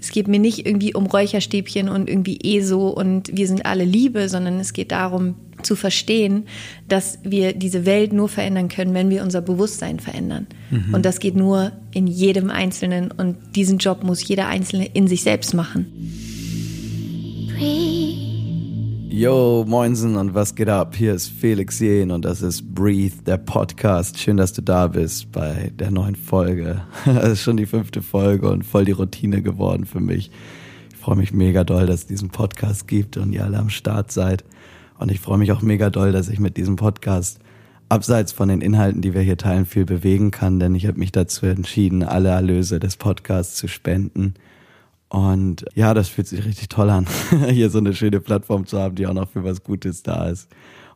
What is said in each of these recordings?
Es geht mir nicht irgendwie um Räucherstäbchen und irgendwie ESO und wir sind alle Liebe, sondern es geht darum zu verstehen, dass wir diese Welt nur verändern können, wenn wir unser Bewusstsein verändern. Mhm. Und das geht nur in jedem Einzelnen und diesen Job muss jeder Einzelne in sich selbst machen. Yo, Moinsen und was geht ab? Hier ist Felix Jehn und das ist Breathe, der Podcast. Schön, dass du da bist bei der neuen Folge. Es ist schon die fünfte Folge und voll die Routine geworden für mich. Ich freue mich mega doll, dass es diesen Podcast gibt und ihr alle am Start seid. Und ich freue mich auch mega doll, dass ich mit diesem Podcast abseits von den Inhalten, die wir hier teilen, viel bewegen kann, denn ich habe mich dazu entschieden, alle Erlöse des Podcasts zu spenden und ja, das fühlt sich richtig toll an, hier so eine schöne Plattform zu haben, die auch noch für was Gutes da ist.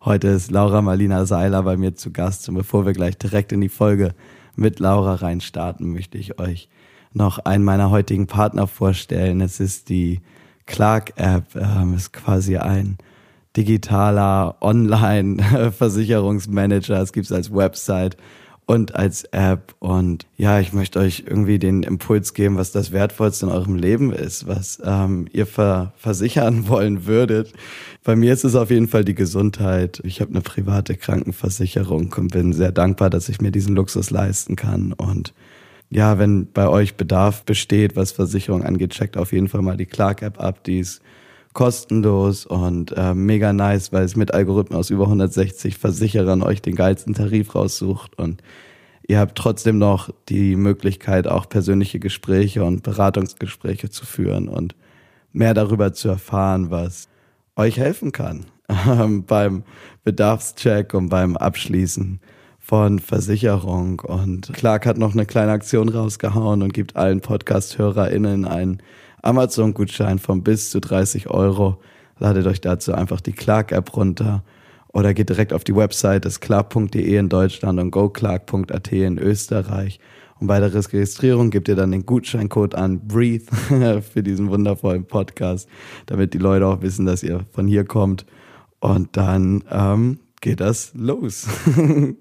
Heute ist Laura Marlina Seiler bei mir zu Gast und bevor wir gleich direkt in die Folge mit Laura reinstarten, möchte ich euch noch einen meiner heutigen Partner vorstellen. Es ist die Clark-App, ähm, ist quasi ein digitaler Online-Versicherungsmanager. Es gibt es als Website und als App. Und ja, ich möchte euch irgendwie den Impuls geben, was das Wertvollste in eurem Leben ist, was ähm, ihr ver versichern wollen würdet. Bei mir ist es auf jeden Fall die Gesundheit. Ich habe eine private Krankenversicherung und bin sehr dankbar, dass ich mir diesen Luxus leisten kann. Und ja, wenn bei euch Bedarf besteht, was Versicherung angeht, checkt auf jeden Fall mal die Clark-App ab. Die ist kostenlos und äh, mega nice, weil es mit Algorithmen aus über 160 Versicherern euch den geilsten Tarif raussucht und ihr habt trotzdem noch die Möglichkeit, auch persönliche Gespräche und Beratungsgespräche zu führen und mehr darüber zu erfahren, was euch helfen kann ähm, beim Bedarfscheck und beim Abschließen von Versicherung. Und Clark hat noch eine kleine Aktion rausgehauen und gibt allen Podcast-HörerInnen einen Amazon-Gutschein von bis zu 30 Euro. Ladet euch dazu einfach die Clark-App runter oder geht direkt auf die Website des clark.de in Deutschland und goclark.at in Österreich. Und bei der Registrierung gebt ihr dann den Gutscheincode an Breathe für diesen wundervollen Podcast, damit die Leute auch wissen, dass ihr von hier kommt. Und dann ähm, geht das los.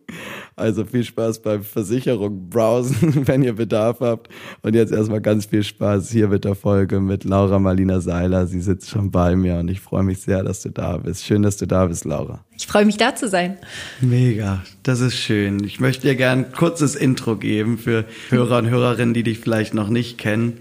also viel Spaß beim Versicherung browsen, wenn ihr Bedarf habt. Und jetzt erstmal ganz viel Spaß hier mit der Folge mit Laura Marlina Seiler. Sie sitzt schon bei mir und ich freue mich sehr, dass du da bist. Schön, dass du da bist, Laura. Ich freue mich da zu sein. Mega, das ist schön. Ich möchte dir gerne ein kurzes Intro geben für Hörer und Hörerinnen, die dich vielleicht noch nicht kennen.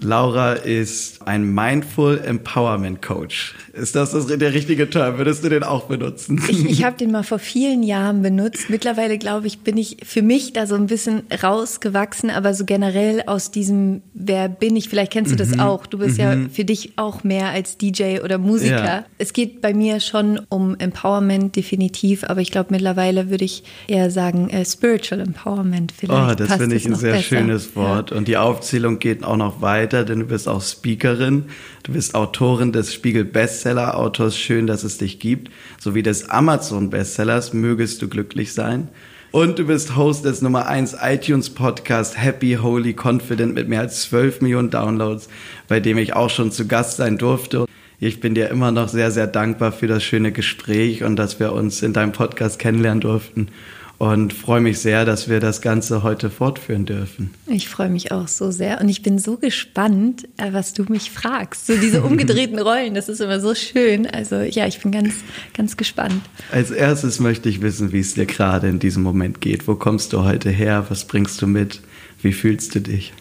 Laura ist ein Mindful Empowerment Coach. Ist das, das der richtige Term? Würdest du den auch benutzen? Ich, ich habe den mal vor vielen Jahren benutzt. Mittlerweile, glaube ich, bin ich für mich da so ein bisschen rausgewachsen, aber so generell aus diesem, wer bin ich? Vielleicht kennst du das mhm. auch. Du bist mhm. ja für dich auch mehr als DJ oder Musiker. Ja. Es geht bei mir schon um Empowerment, definitiv, aber ich glaube, mittlerweile würde ich eher sagen äh, Spiritual Empowerment vielleicht. Oh, das finde ich ein sehr besser. schönes Wort. Ja. Und die Aufzählung geht auch noch weiter denn du bist auch Speakerin, du bist Autorin des Spiegel Bestseller Autors Schön, dass es dich gibt, sowie des Amazon Bestsellers Mögest du glücklich sein. Und du bist Host des Nummer 1 iTunes Podcast Happy, Holy, Confident mit mehr als 12 Millionen Downloads, bei dem ich auch schon zu Gast sein durfte. Ich bin dir immer noch sehr, sehr dankbar für das schöne Gespräch und dass wir uns in deinem Podcast kennenlernen durften und freue mich sehr, dass wir das Ganze heute fortführen dürfen. Ich freue mich auch so sehr und ich bin so gespannt, äh, was du mich fragst. So diese umgedrehten Rollen, das ist immer so schön. Also ja, ich bin ganz, ganz gespannt. Als erstes möchte ich wissen, wie es dir gerade in diesem Moment geht. Wo kommst du heute her? Was bringst du mit? Wie fühlst du dich?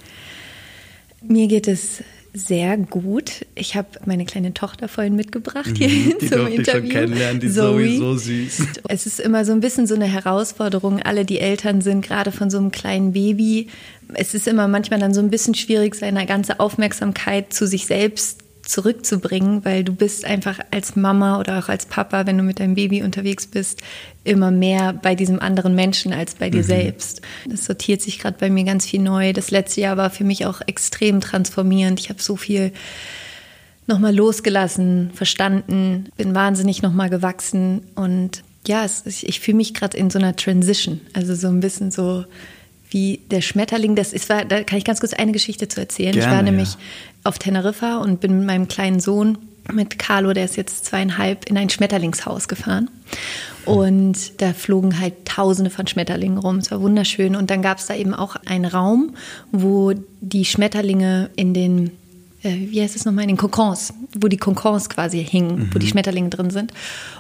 Mir geht es sehr gut. Ich habe meine kleine Tochter vorhin mitgebracht hier mhm, die zum Interview. Ich schon kennenlernen, die Zoe. Zoe so süß. Es ist immer so ein bisschen so eine Herausforderung, alle die Eltern sind gerade von so einem kleinen Baby. Es ist immer manchmal dann so ein bisschen schwierig, seine ganze Aufmerksamkeit zu sich selbst zurückzubringen, weil du bist einfach als Mama oder auch als Papa, wenn du mit deinem Baby unterwegs bist, immer mehr bei diesem anderen Menschen als bei dir mhm. selbst. Das sortiert sich gerade bei mir ganz viel neu. Das letzte Jahr war für mich auch extrem transformierend. Ich habe so viel nochmal losgelassen, verstanden, bin wahnsinnig nochmal gewachsen und ja, es, ich fühle mich gerade in so einer Transition, also so ein bisschen so wie der Schmetterling, das ist, war, da kann ich ganz kurz eine Geschichte zu erzählen. Gerne, ich war nämlich ja. auf Teneriffa und bin mit meinem kleinen Sohn, mit Carlo, der ist jetzt zweieinhalb, in ein Schmetterlingshaus gefahren. Und da flogen halt tausende von Schmetterlingen rum. Es war wunderschön. Und dann gab es da eben auch einen Raum, wo die Schmetterlinge in den äh, wie heißt es nochmal, in den Kokons, wo die Kokons quasi hingen, mhm. wo die Schmetterlinge drin sind.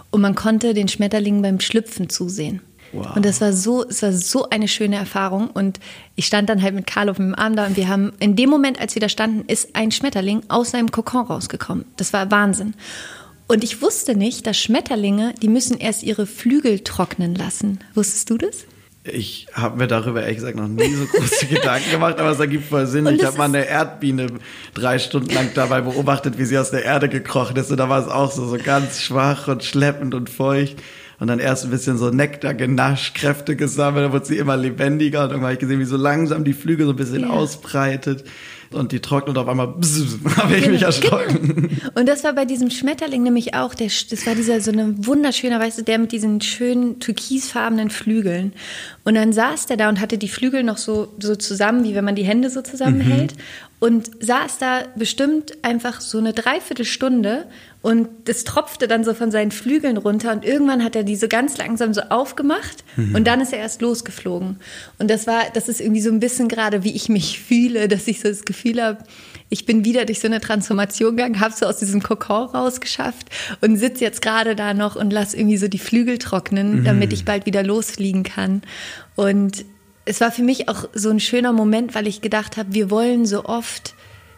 Und man konnte den Schmetterlingen beim Schlüpfen zusehen. Wow. Und das war so, es war so eine schöne Erfahrung. Und ich stand dann halt mit Carlo auf dem Arm da und wir haben, in dem Moment, als wir da standen, ist ein Schmetterling aus seinem Kokon rausgekommen. Das war Wahnsinn. Und ich wusste nicht, dass Schmetterlinge, die müssen erst ihre Flügel trocknen lassen. Wusstest du das? Ich habe mir darüber ehrlich gesagt noch nie so große Gedanken gemacht, aber es ergibt voll Sinn. Ich habe mal eine Erdbiene drei Stunden lang dabei beobachtet, wie sie aus der Erde gekrochen ist. Und da war es auch so, so ganz schwach und schleppend und feucht und dann erst ein bisschen so Nektar genascht, Kräfte gesammelt, dann wurde sie immer lebendiger und dann habe ich gesehen, wie so langsam die Flügel so ein bisschen ja. ausbreitet und die trocknet auf einmal, habe ich genau, mich erschrocken. Genau. Und das war bei diesem Schmetterling nämlich auch, der, das war dieser so ein wunderschöner, weißt du, der mit diesen schönen türkisfarbenen Flügeln. Und dann saß der da und hatte die Flügel noch so, so zusammen, wie wenn man die Hände so zusammenhält. Mhm. Und saß da bestimmt einfach so eine Dreiviertelstunde und es tropfte dann so von seinen Flügeln runter und irgendwann hat er die so ganz langsam so aufgemacht mhm. und dann ist er erst losgeflogen. Und das war, das ist irgendwie so ein bisschen gerade, wie ich mich fühle, dass ich so das Gefühl habe, ich bin wieder durch so eine Transformation gegangen, habe so aus diesem Kokon rausgeschafft und sitze jetzt gerade da noch und lasse irgendwie so die Flügel trocknen, mhm. damit ich bald wieder losfliegen kann. Und es war für mich auch so ein schöner Moment, weil ich gedacht habe, wir wollen so oft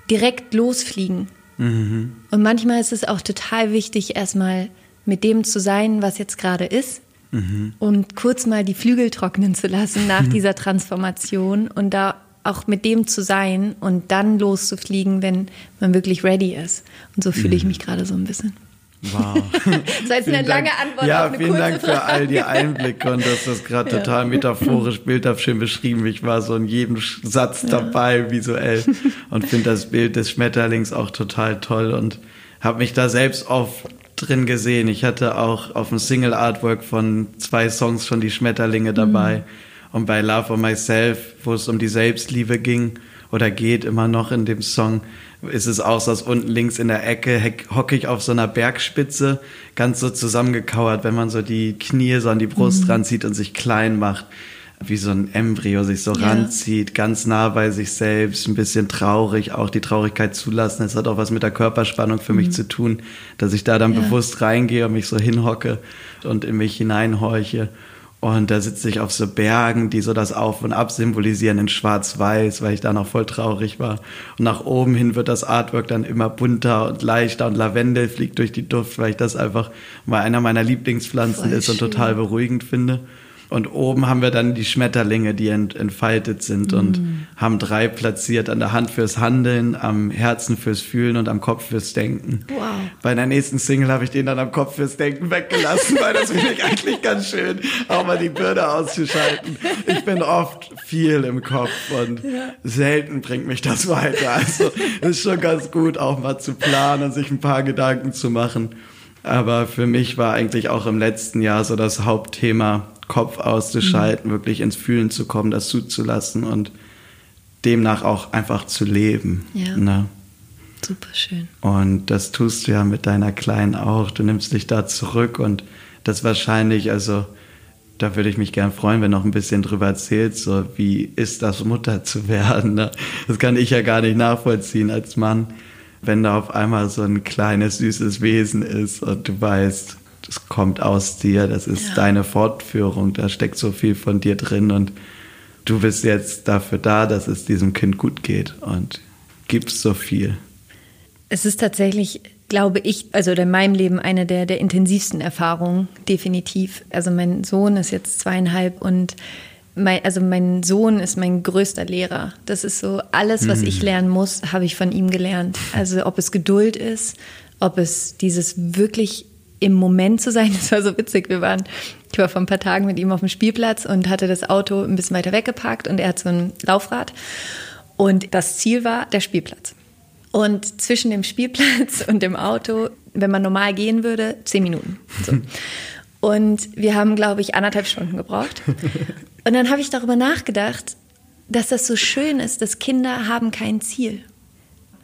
direkt losfliegen. Mhm. Und manchmal ist es auch total wichtig, erstmal mit dem zu sein, was jetzt gerade ist. Mhm. Und kurz mal die Flügel trocknen zu lassen nach dieser Transformation und da auch mit dem zu sein und dann loszufliegen, wenn man wirklich ready ist. Und so fühle ich mhm. mich gerade so ein bisschen. Wow. das war jetzt eine lange Antwort ja, auf eine vielen Dank für all die Einblicke und dass das gerade ja. total metaphorisch, bildhaft schön beschrieben. Ich war so in jedem Satz dabei visuell und finde das Bild des Schmetterlings auch total toll und habe mich da selbst oft drin gesehen. Ich hatte auch auf dem Single Artwork von zwei Songs schon die Schmetterlinge dabei mhm. und bei Love on Myself, wo es um die Selbstliebe ging oder geht immer noch in dem Song, ist es auch so, dass unten links in der Ecke hocke ich auf so einer Bergspitze, ganz so zusammengekauert, wenn man so die Knie so an die Brust mhm. ranzieht und sich klein macht, wie so ein Embryo sich so ja. ranzieht, ganz nah bei sich selbst, ein bisschen traurig, auch die Traurigkeit zulassen. Es hat auch was mit der Körperspannung für mhm. mich zu tun, dass ich da dann ja. bewusst reingehe und mich so hinhocke und in mich hineinhorche. Und da sitze ich auf so Bergen, die so das Auf und Ab symbolisieren in Schwarz-Weiß, weil ich da noch voll traurig war. Und nach oben hin wird das Artwork dann immer bunter und leichter und Lavendel fliegt durch die Duft, weil ich das einfach mal einer meiner Lieblingspflanzen voll ist schön. und total beruhigend finde. Und oben haben wir dann die Schmetterlinge, die ent, entfaltet sind mm. und haben drei platziert an der Hand fürs Handeln, am Herzen fürs Fühlen und am Kopf fürs Denken. Wow. Bei der nächsten Single habe ich den dann am Kopf fürs Denken weggelassen, weil das finde ich eigentlich ganz schön, auch mal die Bürde auszuschalten. Ich bin oft viel im Kopf und ja. selten bringt mich das weiter. Also ist schon ganz gut, auch mal zu planen und sich ein paar Gedanken zu machen. Aber für mich war eigentlich auch im letzten Jahr so das Hauptthema Kopf auszuschalten, mhm. wirklich ins Fühlen zu kommen, das zuzulassen und demnach auch einfach zu leben. Ja. Ne? Super schön. Und das tust du ja mit deiner Kleinen auch. Du nimmst dich da zurück und das wahrscheinlich, also da würde ich mich gern freuen, wenn noch ein bisschen drüber erzählst, so wie ist das, Mutter zu werden. Ne? Das kann ich ja gar nicht nachvollziehen als Mann, wenn da auf einmal so ein kleines, süßes Wesen ist und du weißt, das kommt aus dir, das ist ja. deine Fortführung, da steckt so viel von dir drin und du bist jetzt dafür da, dass es diesem Kind gut geht und gibst so viel. Es ist tatsächlich, glaube ich, also in meinem Leben eine der, der intensivsten Erfahrungen, definitiv. Also mein Sohn ist jetzt zweieinhalb und mein, also mein Sohn ist mein größter Lehrer. Das ist so alles, was ich hm. lernen muss, habe ich von ihm gelernt. Also ob es Geduld ist, ob es dieses wirklich im Moment zu sein. Das war so witzig. Wir waren, ich war vor ein paar Tagen mit ihm auf dem Spielplatz und hatte das Auto ein bisschen weiter weggeparkt und er hat so ein Laufrad. Und das Ziel war der Spielplatz. Und zwischen dem Spielplatz und dem Auto, wenn man normal gehen würde, zehn Minuten. So. Und wir haben, glaube ich, anderthalb Stunden gebraucht. Und dann habe ich darüber nachgedacht, dass das so schön ist, dass Kinder haben kein Ziel.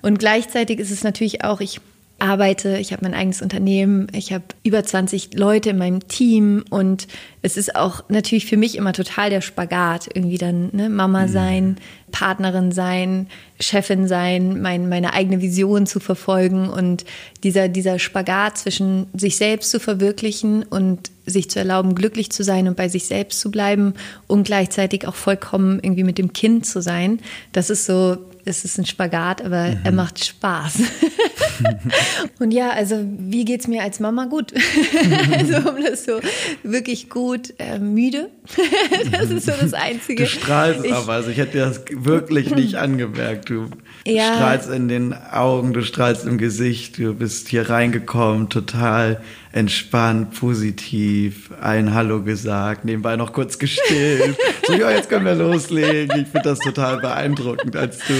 Und gleichzeitig ist es natürlich auch, ich arbeite, ich habe mein eigenes Unternehmen, ich habe über 20 Leute in meinem Team und es ist auch natürlich für mich immer total der Spagat, irgendwie dann ne, Mama mhm. sein, Partnerin sein, Chefin sein, mein, meine eigene Vision zu verfolgen und dieser, dieser Spagat zwischen sich selbst zu verwirklichen und sich zu erlauben, glücklich zu sein und bei sich selbst zu bleiben und gleichzeitig auch vollkommen irgendwie mit dem Kind zu sein. Das ist so es ist ein Spagat, aber mhm. er macht Spaß. und ja, also wie geht es mir als Mama? Gut. also um das so wirklich gut äh, müde. das ist so das Einzige. Du strahlst ich, aber, also ich hätte dir das wirklich nicht angemerkt. Du ja. strahlst in den Augen, du strahlst im Gesicht, du bist hier reingekommen, total entspannt, positiv, ein Hallo gesagt, nebenbei noch kurz gestillt. so, ja, jetzt können wir loslegen. Ich finde das total beeindruckend, als du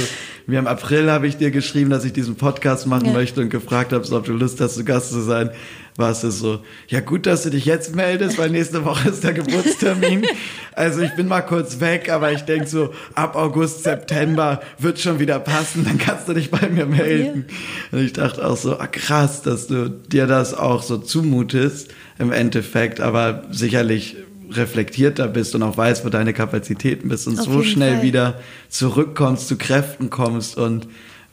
mir im April habe ich dir geschrieben, dass ich diesen Podcast machen ja. möchte und gefragt habe, ob du Lust hast, zu Gast zu sein war es so, ja gut, dass du dich jetzt meldest, weil nächste Woche ist der Geburtstermin. Also ich bin mal kurz weg, aber ich denk so, ab August, September wird schon wieder passen, dann kannst du dich bei mir melden. Und ich dachte auch so, ah, krass, dass du dir das auch so zumutest im Endeffekt, aber sicherlich reflektierter bist und auch weißt, wo deine Kapazitäten bist und Auf so schnell Fall. wieder zurückkommst, zu Kräften kommst und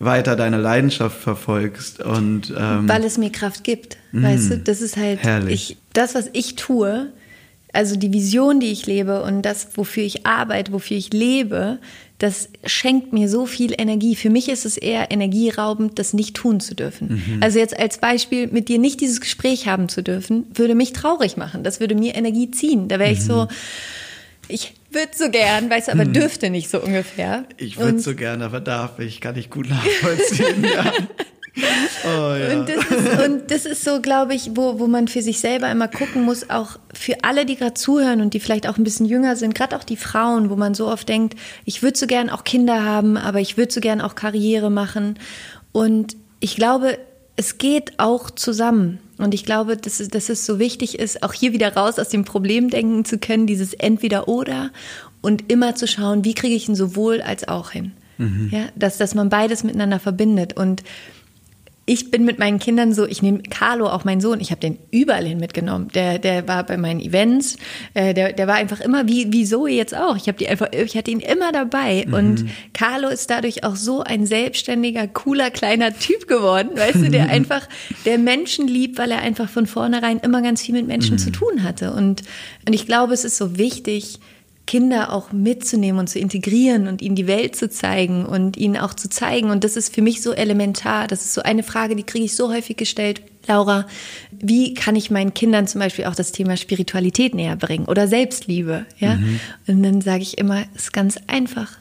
weiter deine Leidenschaft verfolgst und ähm, weil es mir Kraft gibt, mh, weißt du, das ist halt ich, das, was ich tue, also die Vision, die ich lebe und das, wofür ich arbeite, wofür ich lebe, das schenkt mir so viel Energie. Für mich ist es eher energieraubend, das nicht tun zu dürfen. Mhm. Also jetzt als Beispiel, mit dir nicht dieses Gespräch haben zu dürfen, würde mich traurig machen. Das würde mir Energie ziehen. Da wäre ich so, mhm. ich würde so gern, weißt du, aber hm. dürfte nicht so ungefähr. Ich würde so gern, aber darf ich, kann ich gut nachvollziehen, ja. Oh, ja. und, das ist, und das ist so, glaube ich, wo, wo man für sich selber immer gucken muss, auch für alle, die gerade zuhören und die vielleicht auch ein bisschen jünger sind, gerade auch die Frauen, wo man so oft denkt, ich würde so gern auch Kinder haben, aber ich würde so gern auch Karriere machen. Und ich glaube, es geht auch zusammen. Und ich glaube, dass es, dass es so wichtig ist, auch hier wieder raus aus dem Problem denken zu können, dieses Entweder-Oder und immer zu schauen, wie kriege ich ihn sowohl als auch hin. Mhm. Ja, dass, dass man beides miteinander verbindet. Und ich bin mit meinen Kindern so, ich nehme Carlo, auch meinen Sohn, ich habe den überall hin mitgenommen. Der, der war bei meinen Events, äh, der, der war einfach immer, wie, wie Zoe jetzt auch. Ich habe die einfach, ich hatte ihn immer dabei. Mhm. Und Carlo ist dadurch auch so ein selbstständiger, cooler, kleiner Typ geworden, weißt du, der einfach, der Menschen liebt, weil er einfach von vornherein immer ganz viel mit Menschen mhm. zu tun hatte. Und, und ich glaube, es ist so wichtig, Kinder auch mitzunehmen und zu integrieren und ihnen die Welt zu zeigen und ihnen auch zu zeigen. Und das ist für mich so elementar. Das ist so eine Frage, die kriege ich so häufig gestellt. Laura, wie kann ich meinen Kindern zum Beispiel auch das Thema Spiritualität näher bringen oder Selbstliebe? Ja? Mhm. Und dann sage ich immer, es ist ganz einfach.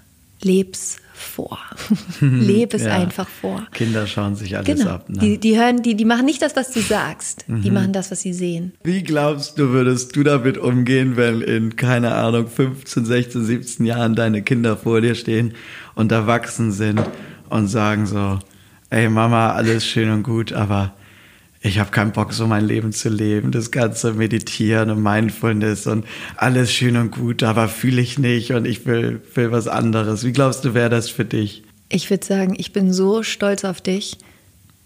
Leb's vor. Lebe es ja. einfach vor. Kinder schauen sich alles genau. ab. Ne? Die, die hören, die, die machen nicht das, was du sagst. Mhm. Die machen das, was sie sehen. Wie glaubst du, würdest du damit umgehen, wenn in, keine Ahnung, 15, 16, 17 Jahren deine Kinder vor dir stehen und erwachsen sind und sagen so, ey Mama, alles schön und gut, aber ich habe keinen Bock, so mein Leben zu leben. Das ganze Meditieren und Mindfulness und alles schön und gut, aber fühle ich nicht und ich will, will was anderes. Wie glaubst du, wäre das für dich? Ich würde sagen, ich bin so stolz auf dich,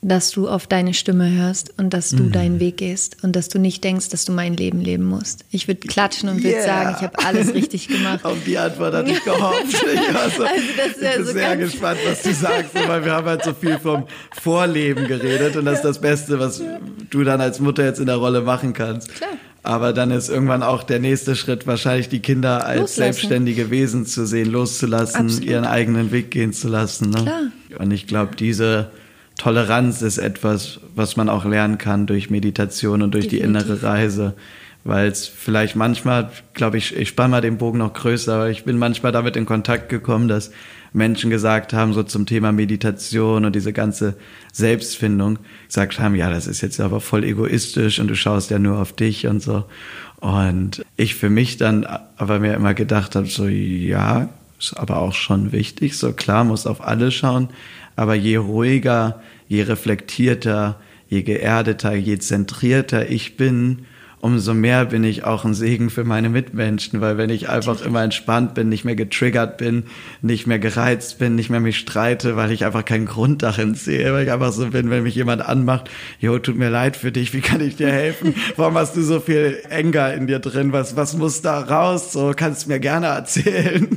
dass du auf deine Stimme hörst und dass du mhm. deinen Weg gehst und dass du nicht denkst, dass du mein Leben leben musst. Ich würde klatschen und würde sagen, ich habe alles richtig gemacht. Auf die Antwort hatte ich gehofft. Ich, also, also das ich bin so sehr gespannt, was du sagst, weil wir haben halt so viel vom Vorleben geredet und das ist das Beste, was du dann als Mutter jetzt in der Rolle machen kannst. Klar. Aber dann ist irgendwann auch der nächste Schritt wahrscheinlich die Kinder als loslassen. selbstständige Wesen zu sehen, loszulassen, Absolut. ihren eigenen Weg gehen zu lassen. Ne? Klar. Und ich glaube, diese Toleranz ist etwas, was man auch lernen kann durch Meditation und durch Definitiv. die innere Reise. Weil es vielleicht manchmal, glaube ich, ich spanne mal den Bogen noch größer, aber ich bin manchmal damit in Kontakt gekommen, dass Menschen gesagt haben, so zum Thema Meditation und diese ganze Selbstfindung, gesagt haben, ja, das ist jetzt aber voll egoistisch und du schaust ja nur auf dich und so. Und ich für mich dann aber mir immer gedacht habe, so, ja, ist aber auch schon wichtig, so klar, muss auf alle schauen, aber je ruhiger, je reflektierter, je geerdeter, je zentrierter ich bin, umso mehr bin ich auch ein Segen für meine Mitmenschen, weil wenn ich einfach immer entspannt bin, nicht mehr getriggert bin, nicht mehr gereizt bin, nicht mehr mich streite, weil ich einfach keinen Grund darin sehe, weil ich einfach so bin, wenn mich jemand anmacht, jo, tut mir leid für dich, wie kann ich dir helfen? Warum hast du so viel Enger in dir drin? Was, was muss da raus? So, kannst du mir gerne erzählen.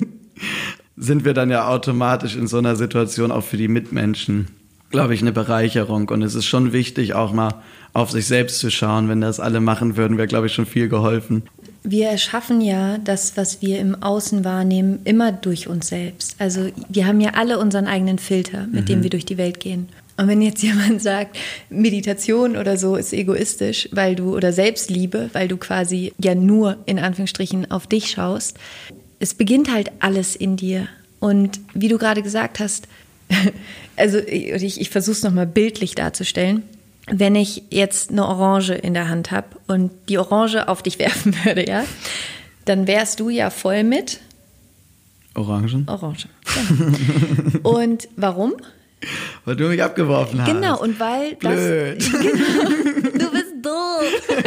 Sind wir dann ja automatisch in so einer Situation auch für die Mitmenschen glaube ich, eine Bereicherung. Und es ist schon wichtig, auch mal auf sich selbst zu schauen. Wenn das alle machen würden, wäre, glaube ich, schon viel geholfen. Wir erschaffen ja das, was wir im Außen wahrnehmen, immer durch uns selbst. Also wir haben ja alle unseren eigenen Filter, mit mhm. dem wir durch die Welt gehen. Und wenn jetzt jemand sagt, Meditation oder so ist egoistisch, weil du oder Selbstliebe, weil du quasi ja nur in Anführungsstrichen auf dich schaust, es beginnt halt alles in dir. Und wie du gerade gesagt hast, also ich, ich versuche es nochmal bildlich darzustellen. Wenn ich jetzt eine Orange in der Hand habe und die Orange auf dich werfen würde, ja, dann wärst du ja voll mit Orangen. Orangen. Ja. und warum? Weil du mich abgeworfen hast. Genau, und weil Blöd. das. Genau, du bist doof.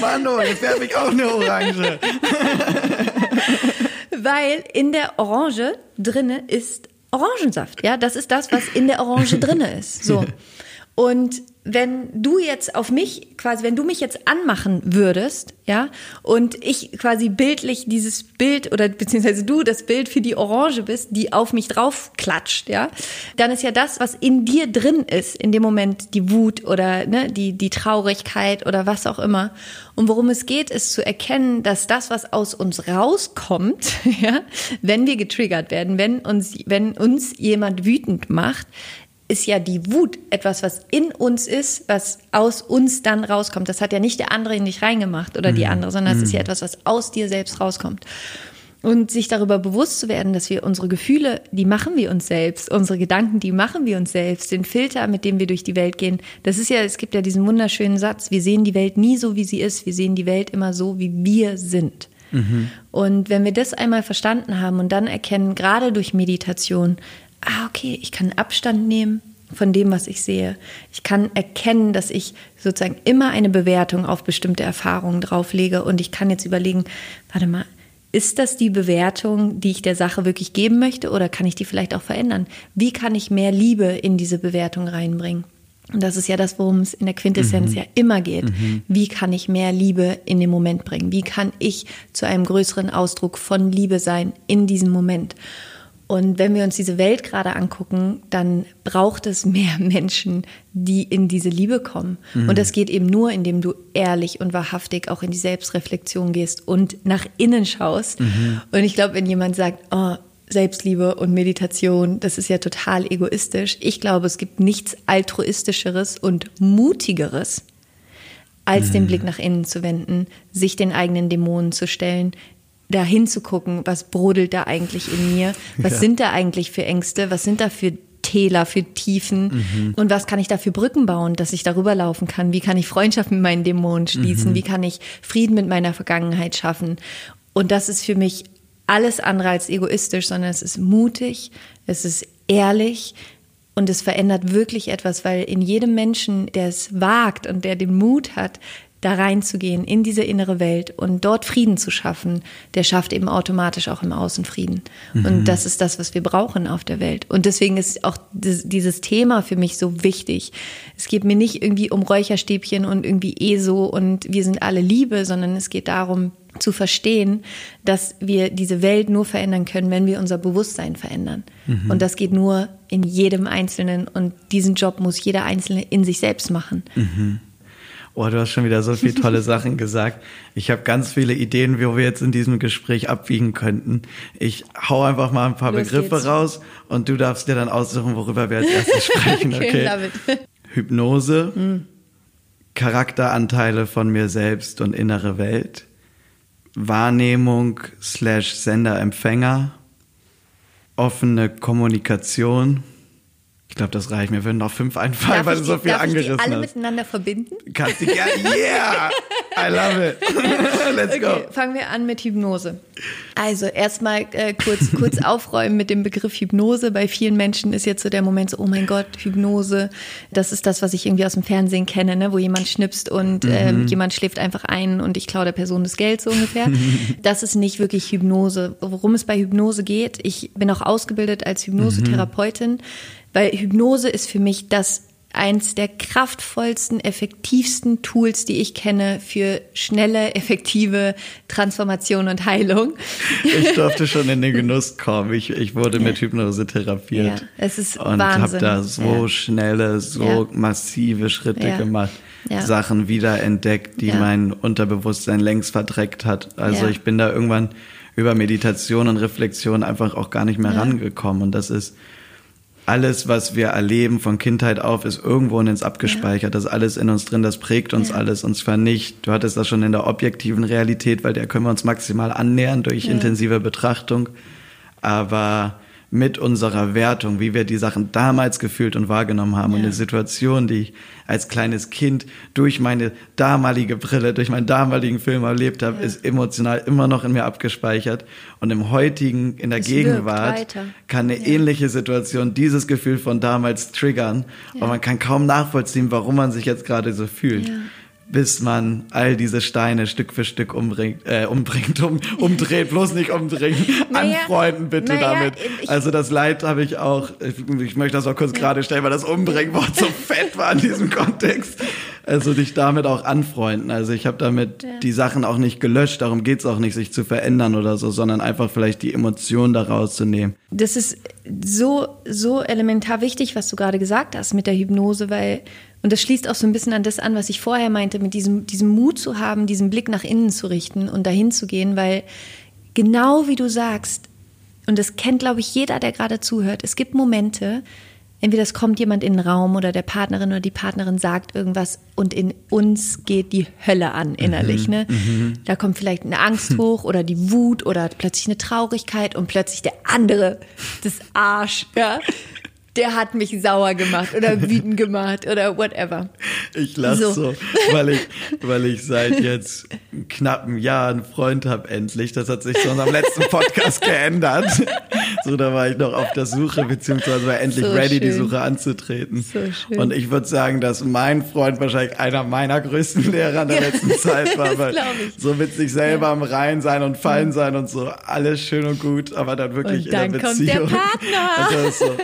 Mano, jetzt werfe ich auch eine Orange. weil in der Orange drinne ist Orangensaft. Ja, das ist das, was in der Orange drinne ist. So. Und wenn du jetzt auf mich quasi, wenn du mich jetzt anmachen würdest, ja, und ich quasi bildlich dieses Bild oder beziehungsweise du das Bild für die Orange bist, die auf mich drauf klatscht, ja, dann ist ja das, was in dir drin ist, in dem Moment die Wut oder ne, die, die Traurigkeit oder was auch immer. Und worum es geht, ist zu erkennen, dass das, was aus uns rauskommt, ja, wenn wir getriggert werden, wenn uns, wenn uns jemand wütend macht, ist ja die Wut etwas, was in uns ist, was aus uns dann rauskommt. Das hat ja nicht der andere in dich reingemacht oder die mhm. andere, sondern es mhm. ist ja etwas, was aus dir selbst rauskommt. Und sich darüber bewusst zu werden, dass wir unsere Gefühle, die machen wir uns selbst, unsere Gedanken, die machen wir uns selbst, den Filter, mit dem wir durch die Welt gehen. Das ist ja, es gibt ja diesen wunderschönen Satz, wir sehen die Welt nie so, wie sie ist, wir sehen die Welt immer so, wie wir sind. Mhm. Und wenn wir das einmal verstanden haben und dann erkennen, gerade durch Meditation, ah, okay, ich kann Abstand nehmen von dem, was ich sehe. Ich kann erkennen, dass ich sozusagen immer eine Bewertung auf bestimmte Erfahrungen drauflege und ich kann jetzt überlegen, warte mal, ist das die Bewertung, die ich der Sache wirklich geben möchte oder kann ich die vielleicht auch verändern? Wie kann ich mehr Liebe in diese Bewertung reinbringen? Und das ist ja das, worum es in der Quintessenz mhm. ja immer geht. Mhm. Wie kann ich mehr Liebe in den Moment bringen? Wie kann ich zu einem größeren Ausdruck von Liebe sein in diesem Moment? Und wenn wir uns diese Welt gerade angucken, dann braucht es mehr Menschen, die in diese Liebe kommen. Mhm. Und das geht eben nur, indem du ehrlich und wahrhaftig auch in die Selbstreflexion gehst und nach innen schaust. Mhm. Und ich glaube, wenn jemand sagt, oh, Selbstliebe und Meditation, das ist ja total egoistisch. Ich glaube, es gibt nichts altruistischeres und mutigeres, als mhm. den Blick nach innen zu wenden, sich den eigenen Dämonen zu stellen, da hinzugucken, was brodelt da eigentlich in mir, was ja. sind da eigentlich für Ängste, was sind da für Täler, für Tiefen mhm. und was kann ich da für Brücken bauen, dass ich darüber laufen kann, wie kann ich Freundschaft mit meinen Dämonen schließen, mhm. wie kann ich Frieden mit meiner Vergangenheit schaffen und das ist für mich alles andere als egoistisch, sondern es ist mutig, es ist ehrlich, und es verändert wirklich etwas, weil in jedem Menschen, der es wagt und der den Mut hat, da reinzugehen in diese innere Welt und dort Frieden zu schaffen, der schafft eben automatisch auch im Außen Frieden. Mhm. Und das ist das, was wir brauchen auf der Welt. Und deswegen ist auch dieses Thema für mich so wichtig. Es geht mir nicht irgendwie um Räucherstäbchen und irgendwie ESO und wir sind alle Liebe, sondern es geht darum, zu verstehen, dass wir diese Welt nur verändern können, wenn wir unser Bewusstsein verändern. Mhm. Und das geht nur in jedem Einzelnen. Und diesen Job muss jeder Einzelne in sich selbst machen. Mhm. Oh, du hast schon wieder so viele tolle Sachen gesagt. Ich habe ganz viele Ideen, wo wir jetzt in diesem Gespräch abwiegen könnten. Ich hau einfach mal ein paar Los Begriffe geht's. raus und du darfst dir dann aussuchen, worüber wir als erstes sprechen. Okay. okay Hypnose, mhm. Charakteranteile von mir selbst und innere Welt, Wahrnehmung slash Sender-Empfänger, offene Kommunikation, Ich glaube, das reicht. Mir würden noch fünf einfallen, weil du so viel darf angerissen ich die alle hast. miteinander verbinden? Kannst du gerne. Yeah! I love it. Let's Okay, go. fangen wir an mit Hypnose. Also erstmal äh, kurz, kurz aufräumen mit dem Begriff Hypnose. Bei vielen Menschen ist jetzt so der Moment so, oh mein Gott, Hypnose, das ist das, was ich irgendwie aus dem Fernsehen kenne, ne? wo jemand schnipst und ähm, jemand schläft einfach ein und ich klaue der Person das Geld so ungefähr. das ist nicht wirklich Hypnose. Worum es bei Hypnose geht, ich bin auch ausgebildet als Hypnosetherapeutin, weil Hypnose ist für mich das eins der kraftvollsten, effektivsten Tools, die ich kenne für schnelle, effektive Transformation und Heilung. Ich durfte schon in den Genuss kommen. Ich, ich wurde mit Hypnose therapiert. Ja, es ist und habe da so Ja. schnelle, so Ja. massive Schritte Ja. gemacht. Ja. Sachen wiederentdeckt, die mein Unterbewusstsein längst verdreckt hat. Also ich bin da irgendwann über Meditation und Reflexion einfach auch gar nicht mehr rangekommen. Und das ist alles, was wir erleben von Kindheit auf, ist irgendwo in uns abgespeichert. Das ist alles in uns drin, das prägt uns Ja. alles, uns vernicht. Du hattest das schon in der objektiven Realität, weil der können wir uns maximal annähern durch Ja. intensive Betrachtung. Aber mit unserer Wertung, wie wir die Sachen damals gefühlt und wahrgenommen haben und Ja. die Situation, die ich als kleines Kind durch meine damalige Brille, durch meinen damaligen Film erlebt habe, ist emotional immer noch in mir abgespeichert. Und im heutigen, in der Es Gegenwart, kann eine ähnliche Situation dieses Gefühl von damals triggern. Und man kann kaum nachvollziehen, warum man sich jetzt gerade so fühlt. Bis man all diese Steine Stück für Stück umbringt, äh, umbringt, um, umdreht, bloß nicht umdrehen. Naja, Anfreunden bitte naja, damit. ich- Also das Leid habe ich auch, ich, ich möchte das auch kurz gerade stellen, weil das Umbringwort so fett war in diesem Kontext. Also dich damit auch anfreunden. Also ich habe damit Ja. die Sachen auch nicht gelöscht, darum geht's auch nicht, sich zu verändern oder so, sondern einfach vielleicht die Emotionen daraus zu nehmen. Das ist so, so elementar wichtig, was du gerade gesagt hast mit der Hypnose, weil, und das schließt auch so ein bisschen an das an, was ich vorher meinte, mit diesem, diesem Mut zu haben, diesen Blick nach innen zu richten und dahin zu gehen, weil genau wie du sagst, und das kennt, glaube ich, jeder, der gerade zuhört, es gibt Momente, entweder es kommt jemand in den Raum oder der Partnerin oder die Partnerin sagt irgendwas und in uns geht die Hölle an innerlich. ne? Da kommt vielleicht eine Angst hoch oder die Wut oder plötzlich eine Traurigkeit und plötzlich der andere, das Arsch, ja, der hat mich sauer gemacht oder wütend gemacht oder whatever. Ich lache So. so, weil, ich, weil ich seit jetzt knapp einem Jahr einen Freund habe endlich. Das hat sich zu unserem letzten Podcast geändert. So, da war ich noch auf der Suche, beziehungsweise war endlich So ready, die schön. Suche anzutreten. So schön. Und ich würde sagen, dass mein Freund wahrscheinlich einer meiner größten Lehrer in der letzten Zeit war, weil so mit sich selber am Rein sein und fallen sein und so, alles schön und gut, aber dann wirklich Und dann in der kommt der Beziehung. Partner. Ist so,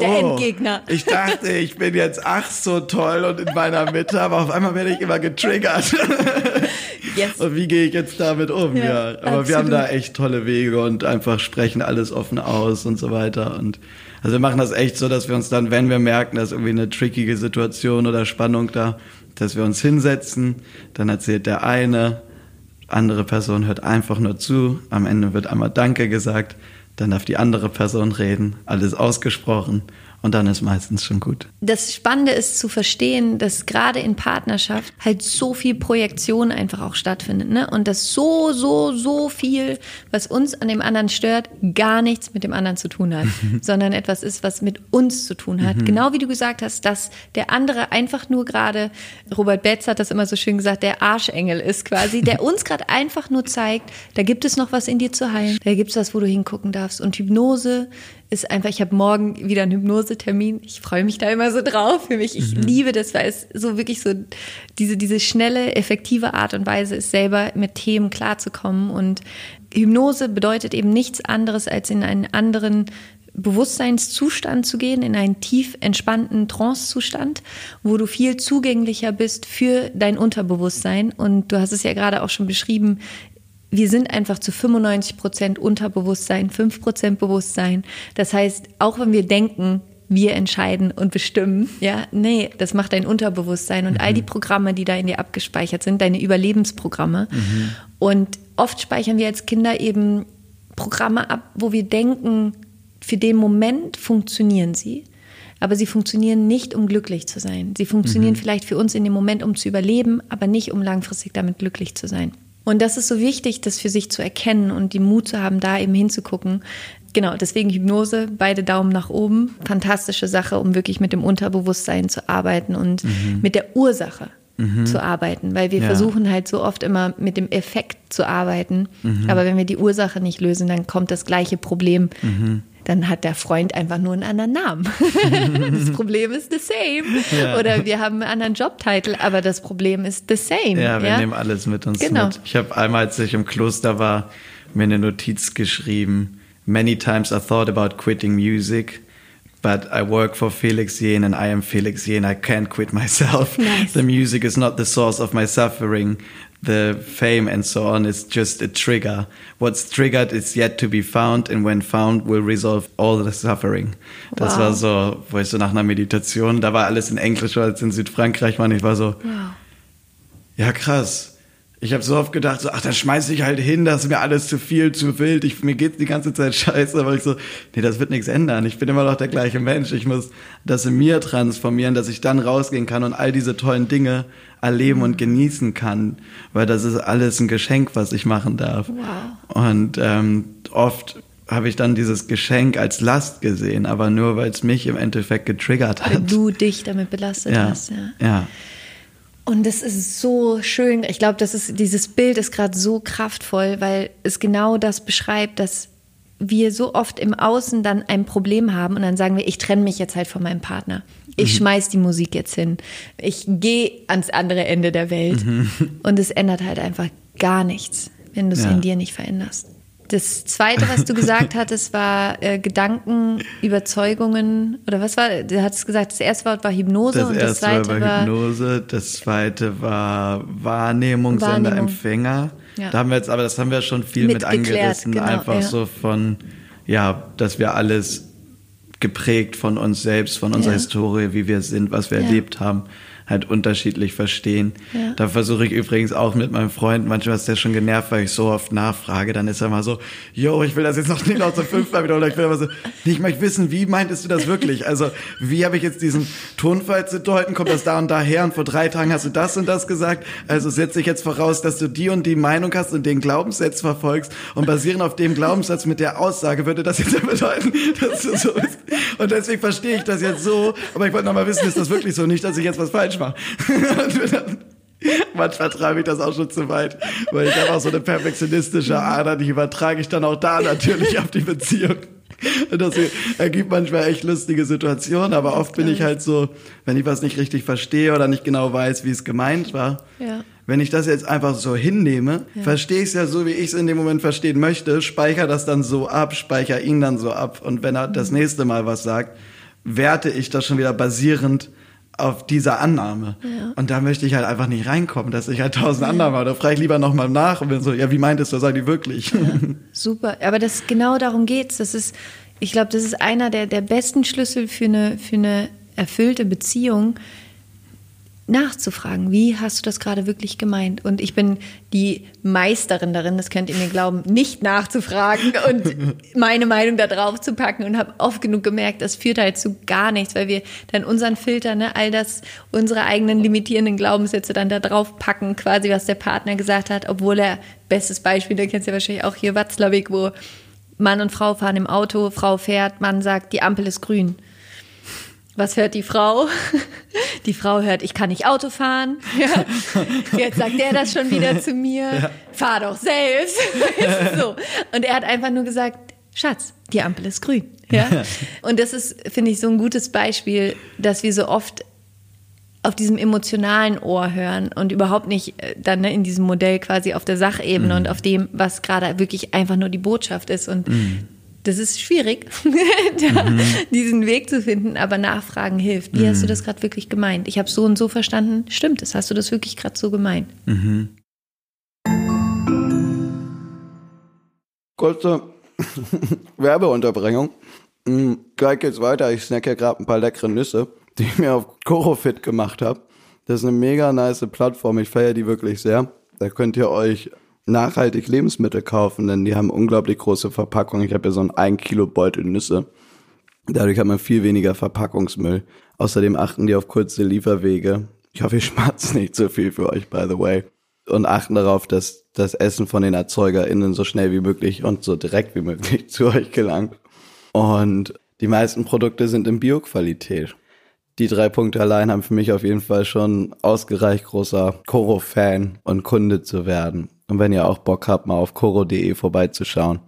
Der Oh, Endgegner. Ich dachte, ich bin jetzt ach so toll und in meiner Mitte, aber auf einmal werde ich immer getriggert. Yes. Und wie gehe ich jetzt damit um? Ja, Ja, aber wir haben absolut. da echt tolle Wege und einfach sprechen alles offen aus und so weiter. Und also wir machen das echt so, dass wir uns dann, wenn wir merken, dass irgendwie eine trickige Situation oder Spannung da, dass wir uns hinsetzen, dann erzählt der eine, andere Person hört einfach nur zu, am Ende wird einmal Danke gesagt, dann darf die andere Person reden, alles ausgesprochen und dann ist meistens schon gut. Das Spannende ist zu verstehen, dass gerade in Partnerschaft halt so viel Projektion einfach auch stattfindet, ne? Und dass so, so, so viel, was uns an dem anderen stört, gar nichts mit dem anderen zu tun hat, sondern etwas ist, was mit uns zu tun hat. Genau wie du gesagt hast, dass der andere einfach nur gerade, Robert Betz hat das immer so schön gesagt, der Arschengel ist quasi, der uns gerade einfach nur zeigt, da gibt es noch was in dir zu heilen, da gibt es was, wo du hingucken darfst. Und Hypnose ist einfach, ich habe morgen wieder einen Hypnosetermin. Ich freue mich da immer so drauf für mich. Ich liebe das, weil es so wirklich so diese, diese schnelle, effektive Art und Weise ist, selber mit Themen klarzukommen. Und Hypnose bedeutet eben nichts anderes, als in einen anderen Bewusstseinszustand zu gehen, in einen tief entspannten Trancezustand, wo du viel zugänglicher bist für dein Unterbewusstsein. Und du hast es ja gerade auch schon beschrieben, wir sind einfach zu 95 Prozent Unterbewusstsein, 5 Prozent Bewusstsein. Das heißt, auch wenn wir denken, wir entscheiden und bestimmen, ja, nee, das macht dein Unterbewusstsein und all die Programme, die da in dir abgespeichert sind, deine Überlebensprogramme. Und oft speichern wir als Kinder eben Programme ab, wo wir denken, für den Moment funktionieren sie. Aber sie funktionieren nicht, um glücklich zu sein. Sie funktionieren vielleicht für uns in dem Moment, um zu überleben, aber nicht, um langfristig damit glücklich zu sein. Und das ist so wichtig, das für sich zu erkennen und den Mut zu haben, da eben hinzugucken. genau, deswegen Hypnose, beide Daumen nach oben. Fantastische Sache, um wirklich mit dem Unterbewusstsein zu arbeiten und mhm. mit der Ursache mhm. zu arbeiten, weil wir ja. versuchen halt so oft immer mit dem Effekt zu arbeiten. Mhm. Aber wenn wir die Ursache nicht lösen, dann kommt das gleiche Problem. Mhm. Dann hat der Freund einfach nur einen anderen Namen. das Problem ist the same. Ja. Oder wir haben einen anderen Jobtitel, aber das Problem ist the same. Ja, wir ja? nehmen alles mit uns genau. mit. Ich habe einmal, als ich im Kloster war, mir eine Notiz geschrieben. Many times I thought about quitting music but I work for Felix Yen and I am Felix Yen. I can't quit myself. Nice. The music is not the source of my suffering. The fame and so on is just a trigger. What's triggered is yet to be found and when found will resolve all the suffering. Das wow. war so, wo ich so nach einer Meditation, da war alles in Englisch, weil es in Südfrankreich war und ich war so, wow. ja krass ich habe so oft gedacht, so, ach, dann schmeiß ich halt hin, das ist mir alles zu viel, zu wild, ich, mir geht's die ganze Zeit scheiße, aber ich so, nee, das wird nichts ändern. Ich bin immer noch der gleiche Mensch. Ich muss das in mir transformieren, dass ich dann rausgehen kann und all diese tollen Dinge erleben und genießen kann, weil das ist alles ein Geschenk, was ich machen darf. Wow. Und ähm, oft habe ich dann dieses Geschenk als Last gesehen, aber nur weil es mich im Endeffekt getriggert hat. Weil du dich damit belastet ja. hast, ja. Ja. Und das ist so schön. Ich glaube, das ist, dieses Bild ist gerade so kraftvoll, weil es genau das beschreibt, dass wir so oft im Außen dann ein Problem haben und dann sagen wir, ich trenne mich jetzt halt von meinem Partner. Ich mhm. schmeiß die Musik jetzt hin. Ich gehe ans andere Ende der Welt. Mhm. Und es ändert halt einfach gar nichts, wenn du es ja. in dir nicht veränderst. Das zweite, was du gesagt hattest, war äh, Gedanken, Überzeugungen oder was war? Du hattest gesagt, das erste Wort war Hypnose das und das zweite war, war Hypnose, das zweite war Wahrnehmung, Wahrnehmung. Sender, Empfänger. Ja. Da haben wir jetzt, aber das haben wir schon viel mit, mit angerissen, genau, einfach ja. so von, ja, dass wir alles geprägt von uns selbst, von unserer ja. Historie, wie wir sind, was wir erlebt haben halt unterschiedlich verstehen. Ja. Da versuche ich übrigens auch mit meinem Freund, manchmal ist der schon genervt, weil ich so oft nachfrage, dann ist er mal so, yo, ich will das jetzt noch nicht noch zum fünften wiederholen. Ich will aber so, ich möchte wissen, wie meintest du das wirklich? Also, wie habe ich jetzt diesen Tonfall zu deuten? Kommt das da und da her? Und vor drei Tagen hast du das und das gesagt. Also setze ich jetzt voraus, dass du die und die Meinung hast und den Glaubenssatz verfolgst und basierend auf dem Glaubenssatz mit der Aussage würde das jetzt bedeuten, dass du so bist. Und deswegen verstehe ich das jetzt so, aber ich wollte noch mal wissen, ist das wirklich so? Nicht, dass ich jetzt was falsch mache. Manchmal treibe ich das auch schon zu weit, weil ich habe auch so eine perfektionistische Ader, die übertrage ich dann auch da natürlich auf die Beziehung. Und das ergibt manchmal echt lustige Situationen, aber oft bin ich halt so, wenn ich was nicht richtig verstehe oder nicht genau weiß, wie es gemeint war, ja. wenn ich das jetzt einfach so hinnehme, ja. verstehe ich es ja so, wie ich es in dem Moment verstehen möchte, speichere das dann so ab, speichere ihn dann so ab und wenn er das nächste Mal was sagt, werte ich das schon wieder basierend auf dieser Annahme. Ja. Und da möchte ich halt einfach nicht reinkommen, dass ich halt tausend ja. Annahmen habe. Da frage ich lieber nochmal nach und bin so, ja, wie meintest du, sag die wirklich? Ja. Super, aber das genau darum geht's. Das ist, ich glaube, das ist einer der, der besten Schlüssel für eine, für eine erfüllte Beziehung, nachzufragen, wie hast du das gerade wirklich gemeint? Und ich bin die Meisterin darin, das könnt ihr mir glauben, nicht nachzufragen und meine Meinung da drauf zu packen und habe oft genug gemerkt, das führt halt zu gar nichts, weil wir dann unseren Filter, ne, all das, unsere eigenen limitierenden Glaubenssätze dann da drauf packen, quasi was der Partner gesagt hat, obwohl er, bestes Beispiel, da kennst du ja wahrscheinlich auch hier Watzlawick, wo Mann und Frau fahren im Auto, Frau fährt, Mann sagt, die Ampel ist grün. Was hört die Frau? Die Frau hört, ich kann nicht Auto fahren. Ja. Jetzt sagt er das schon wieder zu mir. Ja. Fahr doch selbst. so. Und er hat einfach nur gesagt, Schatz, die Ampel ist grün. Ja. Und das ist, finde ich, so ein gutes Beispiel, dass wir so oft auf diesem emotionalen Ohr hören und überhaupt nicht äh, dann ne, in diesem Modell quasi auf der Sachebene mhm. und auf dem, was gerade wirklich einfach nur die Botschaft ist. Und mhm das ist schwierig, da, mhm. diesen Weg zu finden, aber Nachfragen hilft. Wie mhm. hast du mhm. das gerade wirklich gemeint? Ich habe so und so verstanden. Stimmt das? Hast du das wirklich gerade so gemeint? Mhm. Kurze Werbeunterbringung. Mhm, gleich geht's weiter. Ich snacke ja gerade ein paar leckere Nüsse, die ich mir auf Korofit gemacht habe. Das ist eine mega nice Plattform. Ich feiere die wirklich sehr. Da könnt ihr euch nachhaltig Lebensmittel kaufen, denn die haben unglaublich große Verpackungen. Ich habe ja so einen 1 Kilo Beutel Nüsse. Dadurch hat man viel weniger Verpackungsmüll. Außerdem achten die auf kurze Lieferwege. Ich hoffe, ich schmatze nicht so viel für euch, by the way. Und achten darauf, dass das Essen von den ErzeugerInnen so schnell wie möglich und so direkt wie möglich zu euch gelangt. Und die meisten Produkte sind in Bio-Qualität. Die drei Punkte allein haben für mich auf jeden Fall schon ausgereicht, großer Koro-Fan und Kunde zu werden. Und wenn ihr auch Bock habt, mal auf koro.de vorbeizuschauen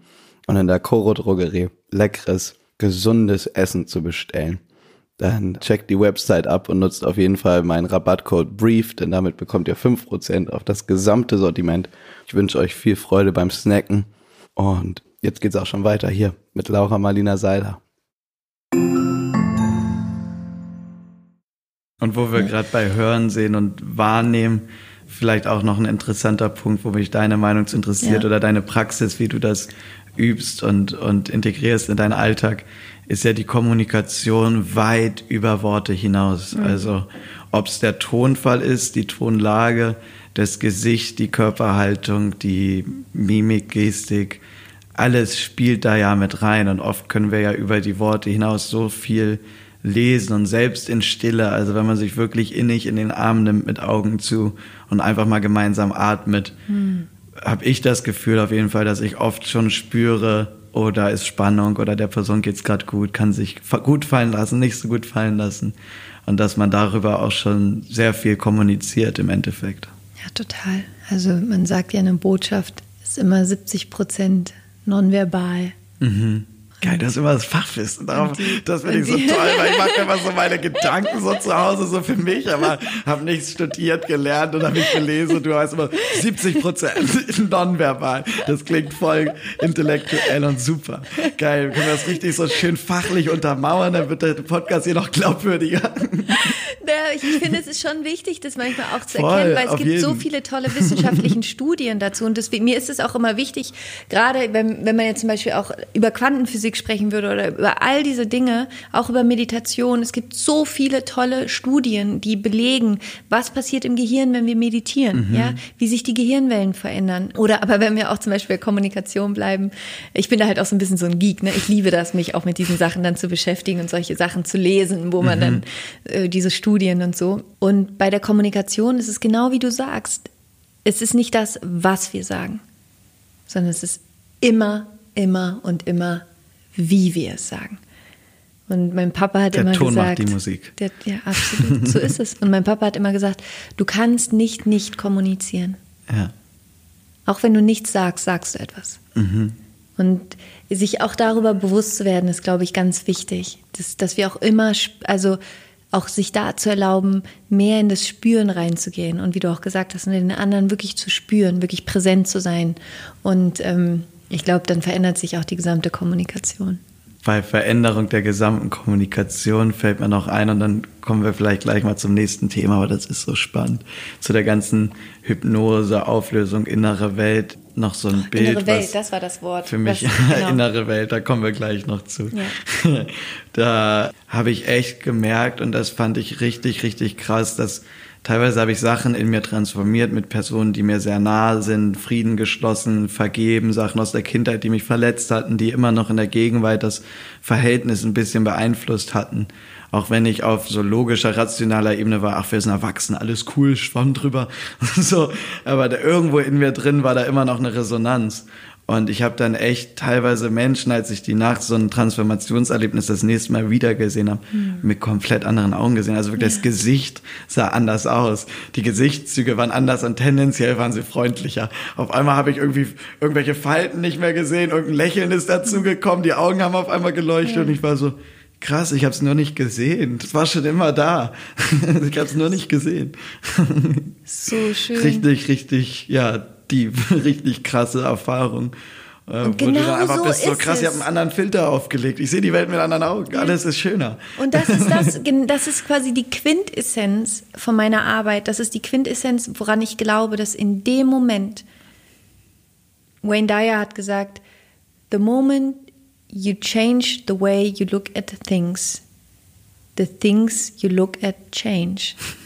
und in der Koro-Drogerie leckeres, gesundes Essen zu bestellen, dann checkt die Website ab und nutzt auf jeden Fall meinen Rabattcode BRIEF, denn damit bekommt ihr 5% auf das gesamte Sortiment. Ich wünsche euch viel Freude beim Snacken und jetzt geht's auch schon weiter hier mit Laura Marlina Seiler. Und wo wir gerade bei Hören, Sehen und Wahrnehmen, vielleicht auch noch ein interessanter Punkt, wo mich deine Meinung interessiert ja. oder deine Praxis, wie du das übst und, und integrierst in deinen Alltag, ist ja die Kommunikation weit über Worte hinaus. Mhm. Also ob es der Tonfall ist, die Tonlage, das Gesicht, die Körperhaltung, die Mimik, Gestik, alles spielt da ja mit rein und oft können wir ja über die Worte hinaus so viel lesen und selbst in Stille, also wenn man sich wirklich innig in den Arm nimmt mit Augen zu und einfach mal gemeinsam atmet, hm. habe ich das Gefühl auf jeden Fall, dass ich oft schon spüre, oh, da ist Spannung oder der Person geht's gerade gut, kann sich gut fallen lassen, nicht so gut fallen lassen und dass man darüber auch schon sehr viel kommuniziert im Endeffekt. Ja, total. Also man sagt ja, eine Botschaft ist immer 70 Prozent nonverbal. Mhm. Geil, das ist immer das Fachwissen. Darauf, das finde ich so toll, weil ich mache immer so meine Gedanken so zu Hause, so für mich, aber habe nichts studiert, gelernt und habe mich gelesen. Du hast immer 70 Prozent nonverbal. Das klingt voll intellektuell und super. Geil, können wir das richtig so schön fachlich untermauern, dann wird der Podcast hier noch glaubwürdiger. ich finde, es ist schon wichtig, das manchmal auch zu Voll, erkennen, weil es gibt jeden. so viele tolle wissenschaftliche Studien dazu. Und deswegen, mir ist es auch immer wichtig, gerade wenn, wenn man jetzt zum Beispiel auch über Quantenphysik sprechen würde oder über all diese Dinge, auch über Meditation. Es gibt so viele tolle Studien, die belegen, was passiert im Gehirn, wenn wir meditieren, mhm. ja, wie sich die Gehirnwellen verändern. Oder aber wenn wir auch zum Beispiel bei Kommunikation bleiben. Ich bin da halt auch so ein bisschen so ein Geek, ne? Ich liebe das, mich auch mit diesen Sachen dann zu beschäftigen und solche Sachen zu lesen, wo man mhm. dann äh, diese Studien und so. Und bei der Kommunikation ist es genau wie du sagst. Es ist nicht das, was wir sagen, sondern es ist immer, immer und immer, wie wir es sagen. Und mein Papa hat der immer Ton gesagt, macht die Musik. Der, ja, absolut, so ist es. Und mein Papa hat immer gesagt, du kannst nicht nicht kommunizieren. Ja. Auch wenn du nichts sagst, sagst du etwas. Mhm. Und sich auch darüber bewusst zu werden, ist, glaube ich, ganz wichtig. Dass, dass wir auch immer, also auch sich da zu erlauben, mehr in das Spüren reinzugehen und wie du auch gesagt hast, den anderen wirklich zu spüren, wirklich präsent zu sein. Und ähm, ich glaube, dann verändert sich auch die gesamte Kommunikation. Bei Veränderung der gesamten Kommunikation fällt mir noch ein und dann kommen wir vielleicht gleich mal zum nächsten Thema, aber das ist so spannend. Zu der ganzen Hypnose, Auflösung, innere Welt noch so ein Bild. Innere Welt, das war das Wort. Für mich, das, genau. innere Welt, da kommen wir gleich noch zu. Ja. da habe ich echt gemerkt und das fand ich richtig, richtig krass, dass teilweise habe ich Sachen in mir transformiert mit Personen, die mir sehr nahe sind, Frieden geschlossen, vergeben, Sachen aus der Kindheit, die mich verletzt hatten, die immer noch in der Gegenwart das Verhältnis ein bisschen beeinflusst hatten. Auch wenn ich auf so logischer, rationaler Ebene war, ach, wir sind erwachsen, alles cool, schwamm drüber. so, aber da, irgendwo in mir drin war da immer noch eine Resonanz. Und ich habe dann echt teilweise Menschen, als ich die nach so einem Transformationserlebnis das nächste Mal wieder gesehen habe, mhm. mit komplett anderen Augen gesehen. Also wirklich ja. das Gesicht sah anders aus. Die Gesichtszüge waren anders und tendenziell waren sie freundlicher. Auf einmal habe ich irgendwie irgendwelche Falten nicht mehr gesehen, irgendein Lächeln ist dazugekommen, die Augen haben auf einmal geleuchtet ja. und ich war so, Krass, ich habe es nur nicht gesehen. Das war schon immer da. ich habe es nur nicht gesehen. So schön. Richtig, richtig, ja, die richtig krasse Erfahrung. Äh, und genau einfach so bist, so krass, ich habe einen anderen Filter aufgelegt. Ich sehe die Welt mit anderen Augen. Alles ist schöner. Und das ist das, das ist quasi die Quintessenz von meiner Arbeit. Das ist die Quintessenz, woran ich glaube, dass in dem Moment, Wayne Dyer hat gesagt, the moment you change the way you look at things. The things you look at change.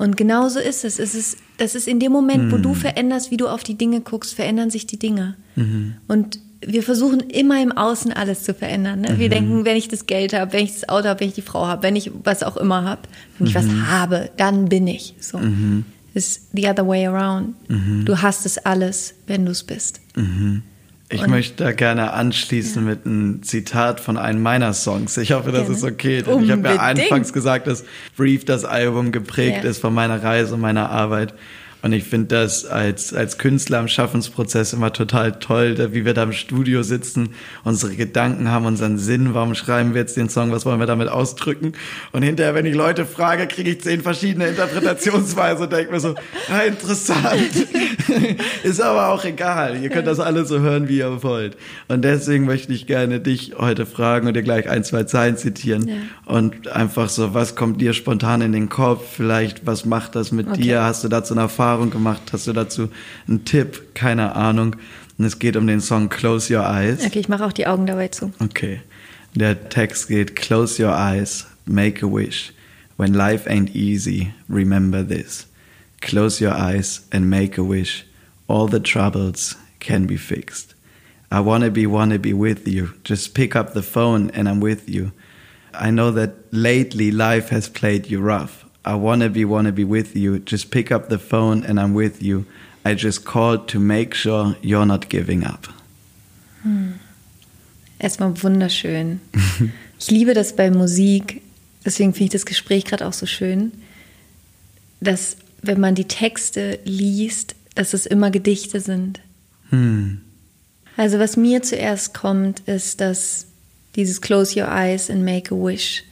Und genauso ist es. es ist, das ist in dem Moment, wo du mhm. veränderst, wie du auf die Dinge guckst, verändern sich die Dinge. Mhm. Und wir versuchen immer im Außen alles zu verändern. Ne? Wir mhm. denken, wenn ich das Geld habe, wenn ich das Auto habe, wenn ich die Frau habe, wenn ich was auch immer habe, wenn ich was mhm. habe, dann bin ich. So. Mhm. Ist the other way around. Mhm. Du hast es alles, wenn du es bist. Ich und, möchte da gerne anschließen ja. mit einem Zitat von einem meiner Songs. Ich hoffe, das gerne. ist okay. Denn ich habe ja anfangs gesagt, dass Brief das Album geprägt ja. ist von meiner Reise und meiner Arbeit. Und ich finde das als, als Künstler im Schaffensprozess immer total toll, wie wir da im Studio sitzen, unsere Gedanken haben, unseren Sinn, warum schreiben wir jetzt den Song, was wollen wir damit ausdrücken? Und hinterher, wenn ich Leute frage, kriege ich zehn verschiedene Interpretationsweise und denke mir so, ah, interessant. Ist aber auch egal. Ihr könnt das alle so hören, wie ihr wollt. Und deswegen möchte ich gerne dich heute fragen und dir gleich ein, zwei Zeilen zitieren. Ja. Und einfach so, was kommt dir spontan in den Kopf? Vielleicht, was macht das mit okay. dir? Hast du dazu eine Erfahrung? Erfahrung gemacht? Hast du dazu einen Tipp? Keine Ahnung. Und es geht um den Song Close Your Eyes. Okay, ich mache auch die Augen dabei zu. Okay. Der Text geht Close your eyes, make a wish. When life ain't easy, remember this. Close your eyes and make a wish. All the troubles can be fixed. I wanna be, wanna be with you. Just pick up the phone and I'm with you. I know that lately life has played you rough. I wanna be, wanna be with you. Just pick up the phone and I'm with you. I just called to make sure you're not giving up. Hm. Erstmal wunderschön. ich liebe das bei Musik, deswegen finde ich das Gespräch gerade auch so schön, dass wenn man die Texte liest, dass es immer Gedichte sind. Hm. Also was mir zuerst kommt, ist, dass dieses Close Your Eyes and Make a Wish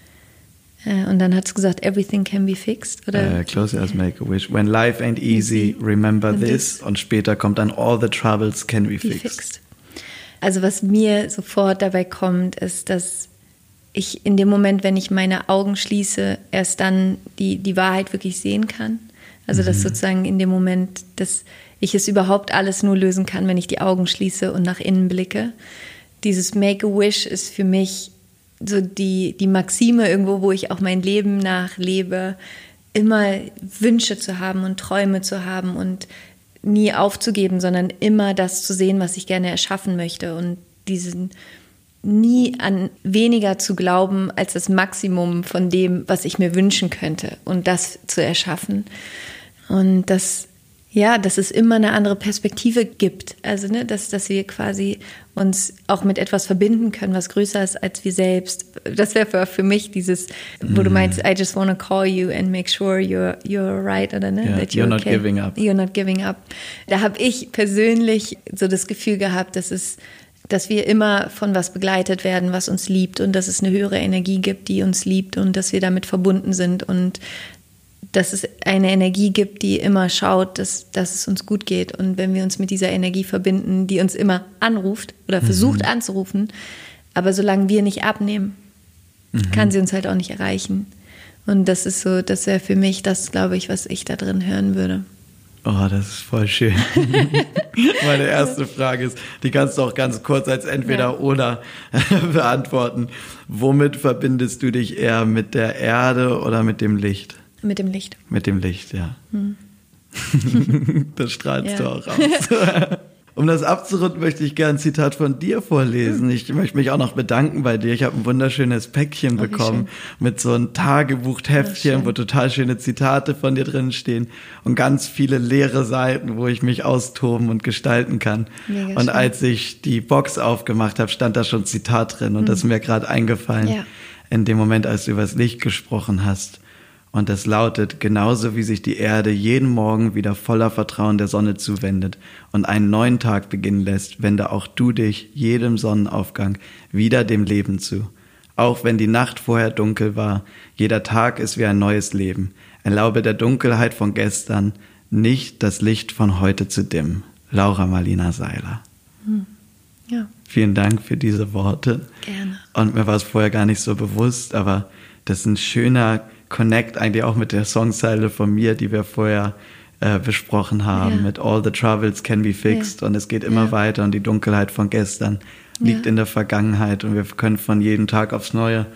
und dann hat es gesagt, everything can be fixed, oder? Uh, close your eyes, make a wish. When life ain't easy, remember this. Und später kommt dann, all the troubles can be, be fixed. fixed. Also was mir sofort dabei kommt, ist, dass ich in dem Moment, wenn ich meine Augen schließe, erst dann die, die Wahrheit wirklich sehen kann. Also mhm. dass sozusagen in dem Moment, dass ich es überhaupt alles nur lösen kann, wenn ich die Augen schließe und nach innen blicke. Dieses Make a Wish ist für mich so die, die Maxime irgendwo, wo ich auch mein Leben nachlebe, immer Wünsche zu haben und Träume zu haben und nie aufzugeben, sondern immer das zu sehen, was ich gerne erschaffen möchte und diesen nie an weniger zu glauben als das Maximum von dem, was ich mir wünschen könnte und das zu erschaffen. Und das ja, dass es immer eine andere Perspektive gibt. Also, ne, dass, dass wir quasi uns auch mit etwas verbinden können, was größer ist als wir selbst. Das wäre für, für mich dieses, wo mm. du meinst, I just want to call you and make sure you're, you're right oder ne? Yeah, that you're, you're not giving up. You're not giving up. Da habe ich persönlich so das Gefühl gehabt, dass es dass wir immer von was begleitet werden, was uns liebt und dass es eine höhere Energie gibt, die uns liebt und dass wir damit verbunden sind und dass es eine Energie gibt, die immer schaut, dass, dass es uns gut geht. Und wenn wir uns mit dieser Energie verbinden, die uns immer anruft oder versucht mhm. anzurufen, aber solange wir nicht abnehmen, mhm. kann sie uns halt auch nicht erreichen. Und das ist so, das wäre für mich das, glaube ich, was ich da drin hören würde. Oh, das ist voll schön. Meine erste Frage ist, die kannst du auch ganz kurz als entweder ja. oder beantworten. Womit verbindest du dich eher mit der Erde oder mit dem Licht? Mit dem Licht. Mit dem Licht, ja. Hm. das strahlst ja. du auch aus. Um das abzurunden, möchte ich gerne ein Zitat von dir vorlesen. Hm. Ich möchte mich auch noch bedanken bei dir. Ich habe ein wunderschönes Päckchen oh, bekommen mit so einem Tagebuchheftchen, wo total schöne Zitate von dir drin stehen und ganz viele leere Seiten, wo ich mich austoben und gestalten kann. Mega und schön. als ich die Box aufgemacht habe, stand da schon ein Zitat drin und mhm. das ist mir gerade eingefallen. Ja. In dem Moment, als du über das Licht gesprochen hast. Und es lautet, genauso wie sich die Erde jeden Morgen wieder voller Vertrauen der Sonne zuwendet und einen neuen Tag beginnen lässt, wende auch du dich jedem Sonnenaufgang wieder dem Leben zu. Auch wenn die Nacht vorher dunkel war, jeder Tag ist wie ein neues Leben. Erlaube der Dunkelheit von gestern nicht das Licht von heute zu dimmen. Laura Marlina Seiler. Hm. Ja. Vielen Dank für diese Worte. Gerne. Und mir war es vorher gar nicht so bewusst, aber das ist ein schöner Connect eigentlich auch mit der Songzeile von mir, die wir vorher äh, besprochen haben, ja. mit All the Troubles can be fixed ja. und es geht immer ja. weiter und die Dunkelheit von gestern liegt in der Vergangenheit und wir können von jedem Tag aufs Neue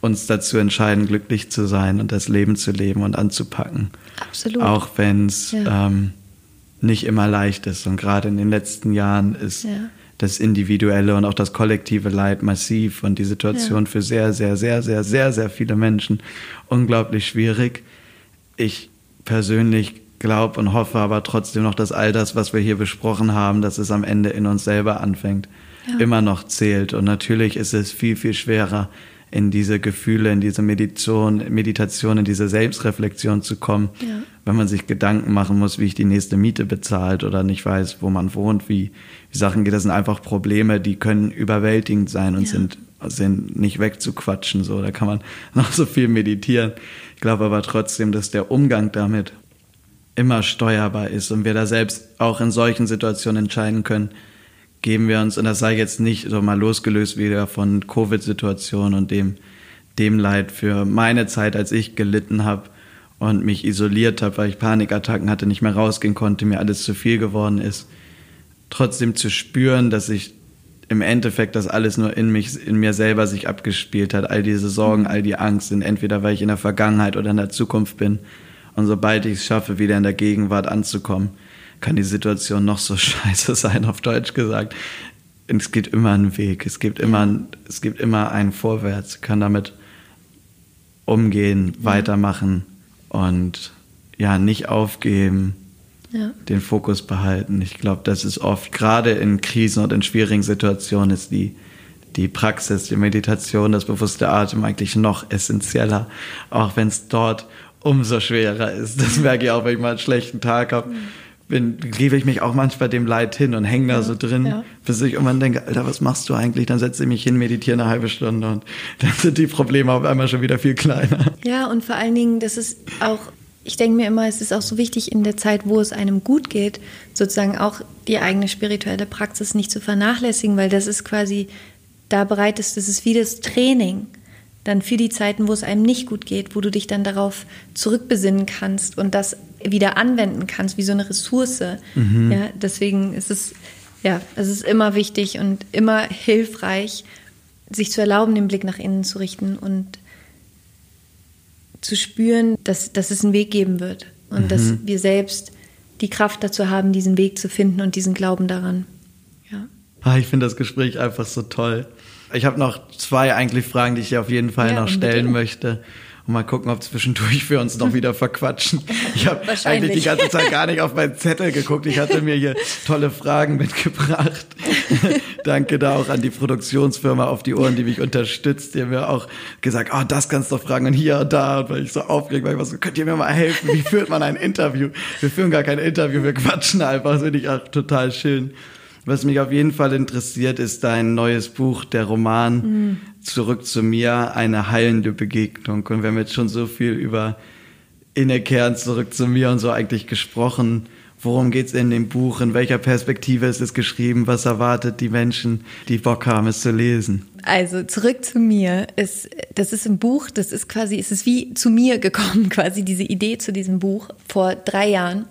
uns dazu entscheiden, glücklich zu sein und das Leben zu leben und anzupacken. Absolut. Auch wenn es ähm, nicht immer leicht ist und gerade in den letzten Jahren ist das individuelle und auch das kollektive Leid massiv und die Situation ja. für sehr, sehr, sehr, sehr, sehr, sehr viele Menschen unglaublich schwierig. Ich persönlich glaube und hoffe aber trotzdem noch, dass all das, was wir hier besprochen haben, dass es am Ende in uns selber anfängt, ja. immer noch zählt. Und natürlich ist es viel, viel schwerer, in diese Gefühle, in diese Meditation, Meditation, in diese Selbstreflexion zu kommen, ja. wenn man sich Gedanken machen muss, wie ich die nächste Miete bezahlt oder nicht weiß, wo man wohnt, wie, wie Sachen geht. Das sind einfach Probleme, die können überwältigend sein und ja. sind, sind nicht wegzuquatschen. So, da kann man noch so viel meditieren. Ich glaube aber trotzdem, dass der Umgang damit immer steuerbar ist und wir da selbst auch in solchen Situationen entscheiden können, geben wir uns, und das sei jetzt nicht so mal losgelöst wieder von Covid-Situationen und dem, dem Leid für meine Zeit, als ich gelitten habe und mich isoliert habe, weil ich Panikattacken hatte, nicht mehr rausgehen konnte, mir alles zu viel geworden ist, trotzdem zu spüren, dass ich im Endeffekt das alles nur in mich, in mir selber sich abgespielt hat. All diese Sorgen, all die Angst sind entweder, weil ich in der Vergangenheit oder in der Zukunft bin. Und sobald ich es schaffe, wieder in der Gegenwart anzukommen, kann die Situation noch so scheiße sein, auf Deutsch gesagt. Es gibt immer einen Weg, es gibt immer, es gibt immer einen Vorwärts, ich kann damit umgehen, ja. weitermachen und ja, nicht aufgeben, ja. den Fokus behalten. Ich glaube, das ist oft, gerade in Krisen und in schwierigen Situationen, ist die, die Praxis, die Meditation, das bewusste Atem eigentlich noch essentieller, auch wenn es dort umso schwerer ist. Das merke ich auch, wenn ich mal einen schlechten Tag habe. Bin, gebe ich mich auch manchmal dem Leid hin und hänge da ja, so drin, ja. bis ich irgendwann denke, Alter, was machst du eigentlich? Dann setze ich mich hin, meditiere eine halbe Stunde und dann sind die Probleme auf einmal schon wieder viel kleiner. Ja, und vor allen Dingen, das ist auch, ich denke mir immer, es ist auch so wichtig in der Zeit, wo es einem gut geht, sozusagen auch die eigene spirituelle Praxis nicht zu vernachlässigen, weil das ist quasi, da bereitest, das ist wie das Training dann für die Zeiten, wo es einem nicht gut geht, wo du dich dann darauf zurückbesinnen kannst und das wieder anwenden kannst, wie so eine Ressource. Mhm. Ja, deswegen ist es, ja, es ist immer wichtig und immer hilfreich, sich zu erlauben, den Blick nach innen zu richten und zu spüren, dass, dass es einen Weg geben wird und mhm. dass wir selbst die Kraft dazu haben, diesen Weg zu finden und diesen Glauben daran. Ja. Ah, ich finde das Gespräch einfach so toll. Ich habe noch zwei eigentlich Fragen, die ich dir auf jeden Fall ja, noch stellen möchte. Und mal gucken, ob zwischendurch wir uns noch wieder verquatschen. Ich habe eigentlich die ganze Zeit gar nicht auf meinen Zettel geguckt. Ich hatte mir hier tolle Fragen mitgebracht. Danke da auch an die Produktionsfirma auf die Ohren, die mich unterstützt. Die haben mir auch gesagt, oh, das kannst du doch fragen und hier und da. Und weil ich so aufgeregt war, ich war so, könnt ihr mir mal helfen? Wie führt man ein Interview? Wir führen gar kein Interview, wir quatschen einfach. Das finde ich auch total schön. Was mich auf jeden Fall interessiert, ist dein neues Buch, der Roman mhm. Zurück zu mir, eine heilende Begegnung. Und wir haben jetzt schon so viel über Innekehren zurück zu mir und so eigentlich gesprochen. Worum geht's in dem Buch? In welcher Perspektive ist es geschrieben? Was erwartet die Menschen, die Bock haben, es zu lesen? Also zurück zu mir ist, das ist ein Buch, das ist quasi, es ist wie zu mir gekommen, quasi diese Idee zu diesem Buch vor drei Jahren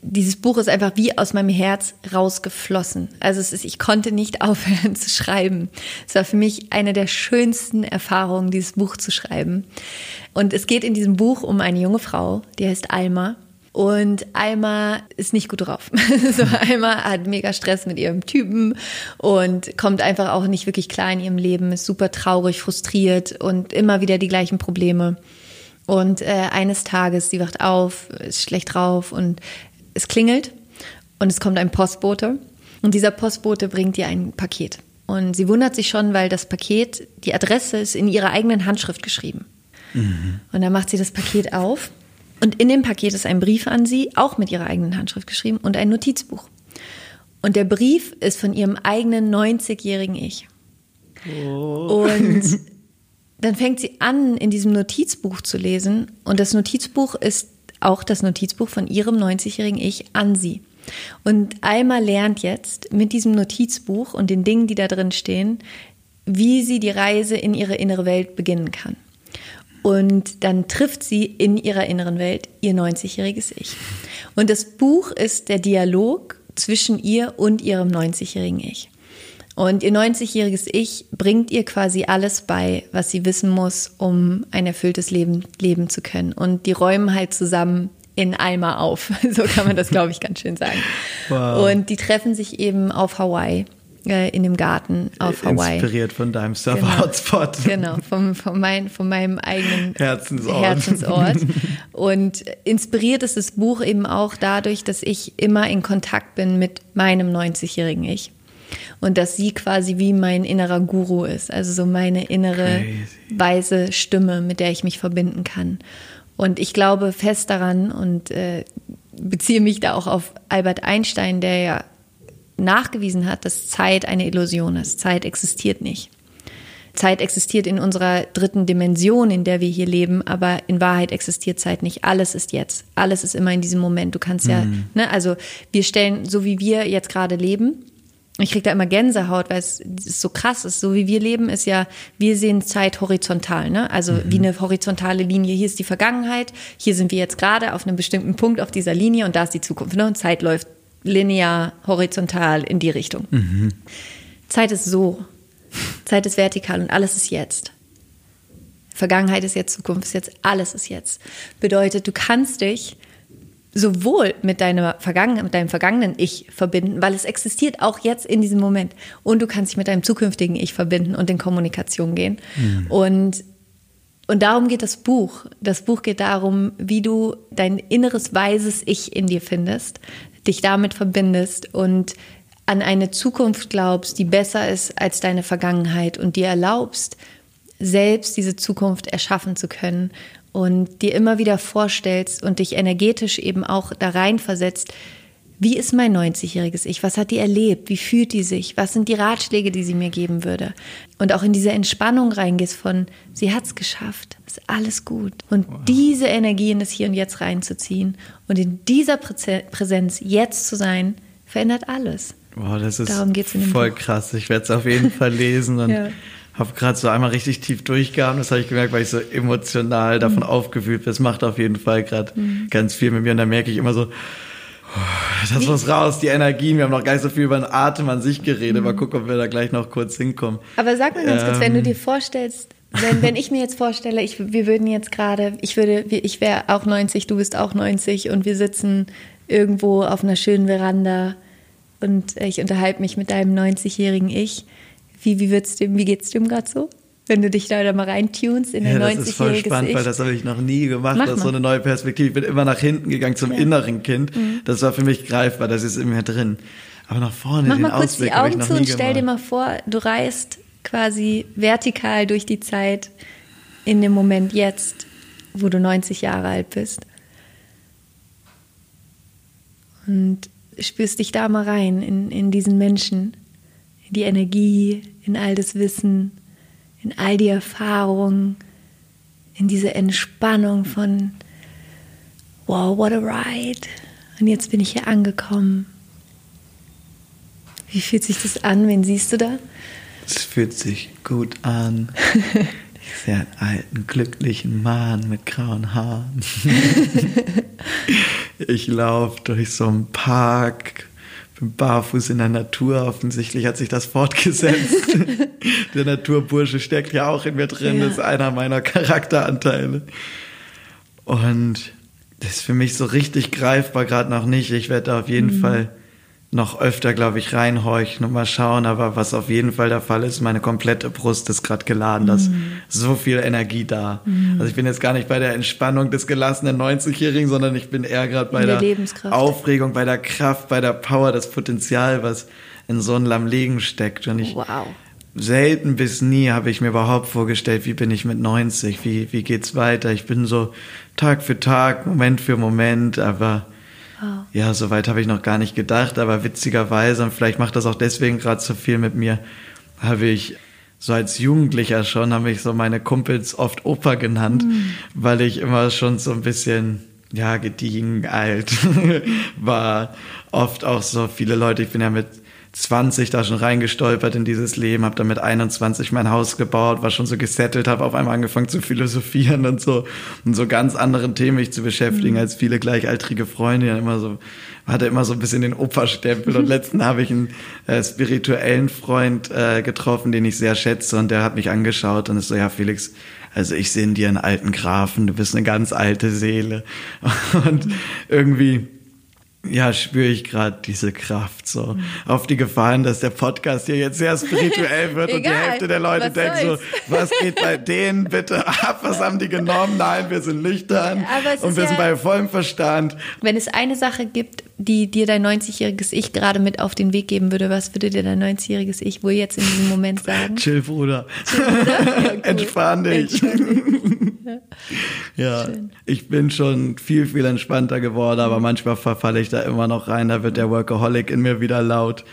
dieses Buch ist einfach wie aus meinem Herz rausgeflossen. Also es ist, ich konnte nicht aufhören zu schreiben. Es war für mich eine der schönsten Erfahrungen, dieses Buch zu schreiben. Und es geht in diesem Buch um eine junge Frau, die heißt Alma. Und Alma ist nicht gut drauf. so, Alma hat mega Stress mit ihrem Typen und kommt einfach auch nicht wirklich klar in ihrem Leben, ist super traurig, frustriert und immer wieder die gleichen Probleme. Und äh, eines Tages, sie wacht auf, ist schlecht drauf und es klingelt und es kommt ein Postbote und dieser Postbote bringt ihr ein Paket. Und sie wundert sich schon, weil das Paket, die Adresse ist in ihrer eigenen Handschrift geschrieben. Mhm. Und dann macht sie das Paket auf und in dem Paket ist ein Brief an sie, auch mit ihrer eigenen Handschrift geschrieben und ein Notizbuch. Und der Brief ist von ihrem eigenen 90-jährigen Ich. Oh. Und dann fängt sie an, in diesem Notizbuch zu lesen. Und das Notizbuch ist auch das Notizbuch von ihrem 90-jährigen Ich an sie. Und Alma lernt jetzt mit diesem Notizbuch und den Dingen, die da drin stehen, wie sie die Reise in ihre innere Welt beginnen kann. Und dann trifft sie in ihrer inneren Welt ihr 90-jähriges Ich. Und das Buch ist der Dialog zwischen ihr und ihrem 90-jährigen Ich. Und ihr 90-jähriges Ich bringt ihr quasi alles bei, was sie wissen muss, um ein erfülltes Leben leben zu können. Und die räumen halt zusammen in Alma auf. So kann man das, glaube ich, ganz schön sagen. Wow. Und die treffen sich eben auf Hawaii. äh, in dem Garten auf Hawaii. Inspiriert von deinem Surfer-Hotspot. Genau, genau vom, von, mein, von meinem eigenen Herzensort. Herzensort. Und inspiriert ist das Buch eben auch dadurch, dass ich immer in Kontakt bin mit meinem 90-jährigen Ich. Und dass sie quasi wie mein innerer Guru ist, also so meine innere Crazy. weise Stimme, mit der ich mich verbinden kann. Und ich glaube fest daran und äh, beziehe mich da auch auf Albert Einstein, der ja nachgewiesen hat, dass Zeit eine Illusion ist. Zeit existiert nicht. Zeit existiert in unserer dritten Dimension, in der wir hier leben, aber in Wahrheit existiert Zeit nicht. Alles ist jetzt. Alles ist immer in diesem Moment. Du kannst ja, mhm. ne, also wir stellen, so wie wir jetzt gerade leben, ich kriege da immer Gänsehaut, weil es, so krass ist. So wie wir leben, ist ja, wir sehen Zeit horizontal, ne? Also mhm. wie eine horizontale Linie. Hier ist die Vergangenheit, hier sind wir jetzt gerade auf einem bestimmten Punkt auf dieser Linie und da ist die Zukunft. Ne? Und Zeit läuft linear, horizontal in die Richtung. Mhm. Zeit ist so. Zeit ist vertikal und alles ist jetzt. Vergangenheit ist jetzt, Zukunft ist jetzt, alles ist jetzt. Bedeutet, du kannst dich sowohl mit, deiner Vergangen mit deinem vergangenen Ich verbinden, weil es existiert auch jetzt in diesem Moment. Und du kannst dich mit deinem zukünftigen Ich verbinden und in Kommunikation gehen. Mhm. Und, und darum geht das Buch. Das Buch geht darum, wie du dein inneres weises Ich in dir findest, dich damit verbindest und an eine Zukunft glaubst, die besser ist als deine Vergangenheit und dir erlaubst, selbst diese Zukunft erschaffen zu können und dir immer wieder vorstellst und dich energetisch eben auch da rein versetzt, wie ist mein 90-jähriges Ich? Was hat die erlebt? Wie fühlt die sich? Was sind die Ratschläge, die sie mir geben würde? Und auch in diese Entspannung reingehst von, sie hat es geschafft, ist alles gut. Und wow. diese Energie in das Hier und Jetzt reinzuziehen und in dieser Präsenz jetzt zu sein, verändert alles. Wow, das ist voll Buch. krass. Ich werde es auf jeden Fall lesen und ja habe gerade so einmal richtig tief durchgehauen. Das habe ich gemerkt, weil ich so emotional davon mhm. aufgewühlt bin. Das macht auf jeden Fall gerade mhm. ganz viel mit mir. Und da merke ich immer so, oh, das muss raus, die Energien. Wir haben noch gar nicht so viel über den Atem an sich geredet. Mhm. Mal gucken, ob wir da gleich noch kurz hinkommen. Aber sag mal ganz ähm, kurz, wenn du ähm. dir vorstellst, wenn, wenn ich mir jetzt vorstelle, ich, wir würden jetzt gerade, ich würde, ich wäre auch 90, du bist auch 90 und wir sitzen irgendwo auf einer schönen Veranda und ich unterhalte mich mit deinem 90-jährigen Ich. Wie, wie, wird's dem, wie geht's dem gerade so? Wenn du dich da, mal reintunst in ja, ein 90-jähriges Das ist voll spannend, ich. weil das habe ich noch nie gemacht. Mach das ist so eine neue Perspektive. Ich bin immer nach hinten gegangen zum ja. inneren Kind. Mhm. Das war für mich greifbar, das ist in mir drin. Aber nach vorne, Mach den mal kurz Ausblick die Augen zu und stell dir mal vor, du reist quasi vertikal durch die Zeit in dem Moment jetzt, wo du 90 Jahre alt bist. Und spürst dich da mal rein in, in diesen Menschen in die Energie, in all das Wissen, in all die Erfahrungen, in diese Entspannung von, wow, what a ride. Und jetzt bin ich hier angekommen. Wie fühlt sich das an? Wen siehst du da? Es fühlt sich gut an. Ich sehe einen alten, glücklichen Mann mit grauen Haaren. ich laufe durch so einen Park bin barfuß in der Natur. Offensichtlich hat sich das fortgesetzt. der Naturbursche steckt ja auch in mir drin. Ja. Das ist einer meiner Charakteranteile. Und das ist für mich so richtig greifbar gerade noch nicht. Ich werde da auf jeden mhm. Fall noch öfter, glaube ich, reinhorchen und mal schauen. Aber was auf jeden Fall der Fall ist, meine komplette Brust ist gerade geladen. Da ist mm. so viel Energie da. Mm. Also ich bin jetzt gar nicht bei der Entspannung des gelassenen 90-Jährigen, sondern ich bin eher gerade bei der, der Aufregung, bei der Kraft, bei der Power, das Potenzial, was in so einem Lamlegen steckt. Und ich wow. selten bis nie habe ich mir überhaupt vorgestellt, wie bin ich mit 90, wie, wie geht's weiter. Ich bin so Tag für Tag, Moment für Moment, aber Wow. Ja, soweit habe ich noch gar nicht gedacht, aber witzigerweise, und vielleicht macht das auch deswegen gerade so viel mit mir, habe ich so als Jugendlicher schon, habe ich so meine Kumpels oft Opa genannt, mhm. weil ich immer schon so ein bisschen, ja, gediegen, alt war. Oft auch so viele Leute, ich bin ja mit 20 da schon reingestolpert in dieses Leben, habe dann mit 21 mein Haus gebaut, war schon so gesettelt, habe auf einmal angefangen zu philosophieren und so und so ganz anderen Themen mich zu beschäftigen mhm. als viele gleichaltrige Freunde. Ja, immer so hatte immer so ein bisschen den Opferstempel und letzten habe ich einen äh, spirituellen Freund äh, getroffen, den ich sehr schätze und der hat mich angeschaut und ist so ja Felix, also ich sehe in dir einen alten Grafen, du bist eine ganz alte Seele und irgendwie ja, spüre ich gerade diese Kraft so. Mhm. Auf die Gefahren, dass der Podcast hier jetzt sehr spirituell wird und die Hälfte der Leute denkt so, was geht bei denen bitte ab? Was haben die genommen? Nein, wir sind nüchtern und wir ja, sind bei vollem Verstand. Wenn es eine Sache gibt, die dir dein 90-jähriges Ich gerade mit auf den Weg geben würde, was würde dir dein 90-jähriges Ich wohl jetzt in diesem Moment sagen? Chill, Bruder. Chill, Bruder? Ja, cool. Entspann dich. Entspann dich. ja, Schön. ich bin schon viel, viel entspannter geworden, aber manchmal verfalle ich da immer noch rein. Da wird der Workaholic in mir wieder laut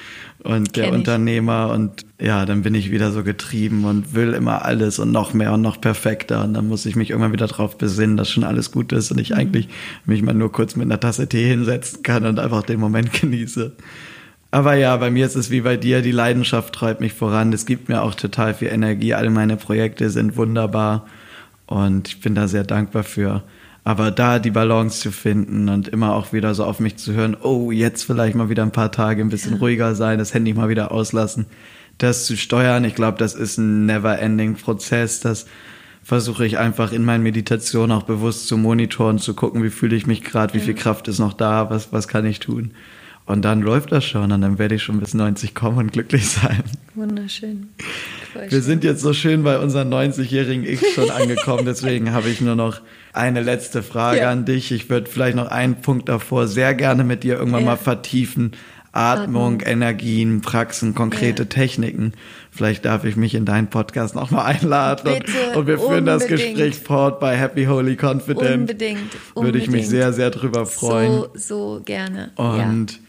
und der Unternehmer und ja, dann bin ich wieder so getrieben und will immer alles und noch mehr und noch perfekter und dann muss ich mich irgendwann wieder drauf besinnen, dass schon alles gut ist und ich mhm. eigentlich mich mal nur kurz mit einer Tasse Tee hinsetzen kann und einfach den Moment genieße. Aber ja, bei mir ist es wie bei dir, die Leidenschaft treibt mich voran. Es gibt mir auch total viel Energie. Alle meine Projekte sind wunderbar und ich bin da sehr dankbar für. Aber da die Balance zu finden und immer auch wieder so auf mich zu hören, oh, jetzt vielleicht mal wieder ein paar Tage ein bisschen ja. ruhiger sein, das Handy mal wieder auslassen, das zu steuern, ich glaube, das ist ein never-ending Prozess, das versuche ich einfach in meinen Meditationen auch bewusst zu monitoren, zu gucken, wie fühle ich mich gerade, wie viel Kraft ist noch da, was, was kann ich tun. Und dann läuft das schon und dann werde ich schon bis 90 kommen und glücklich sein. Wunderschön. Voll Wir sind jetzt so schön bei unserem 90-jährigen Ich schon angekommen, deswegen habe ich nur noch eine letzte Frage ja. an dich. Ich würde vielleicht noch einen Punkt davor sehr gerne mit dir irgendwann ja. mal vertiefen. Atmung, Atmung, Energien, Praxen, konkrete ja. Techniken. Vielleicht darf ich mich in deinen Podcast nochmal einladen Bitte, und, wir führen unbedingt. das Gespräch fort bei Happy Holy Confident. Unbedingt, unbedingt. Würde ich mich sehr, sehr drüber freuen. So, so gerne. Und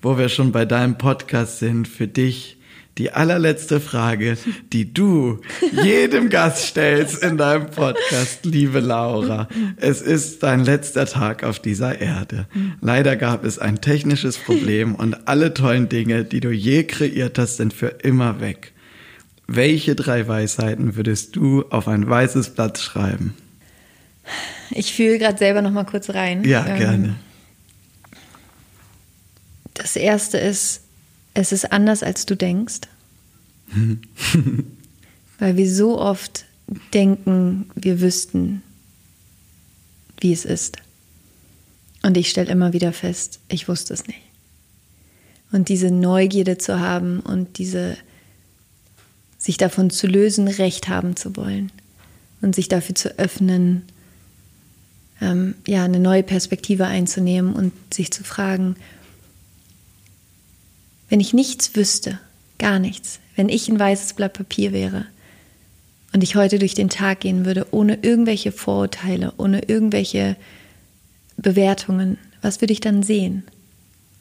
wo wir schon bei deinem Podcast sind, für dich die allerletzte Frage, die du jedem Gast stellst in deinem Podcast, liebe Laura. Es ist dein letzter Tag auf dieser Erde. Leider gab es ein technisches Problem und alle tollen Dinge, die du je kreiert hast, sind für immer weg. Welche drei Weisheiten würdest du auf ein weißes Blatt schreiben? Ich fühle gerade selber noch mal kurz rein. Ja, ähm, gerne. Das erste ist, es ist anders, als du denkst. Weil wir so oft denken, wir wüssten, wie es ist. Und ich stelle immer wieder fest, ich wusste es nicht. Und diese Neugierde zu haben und diese sich davon zu lösen, Recht haben zu wollen und sich dafür zu öffnen, ähm, ja, eine neue Perspektive einzunehmen und sich zu fragen, wenn ich nichts wüsste, gar nichts, wenn ich ein weißes Blatt Papier wäre und ich heute durch den Tag gehen würde, ohne irgendwelche Vorurteile, ohne irgendwelche Bewertungen, was würde ich dann sehen?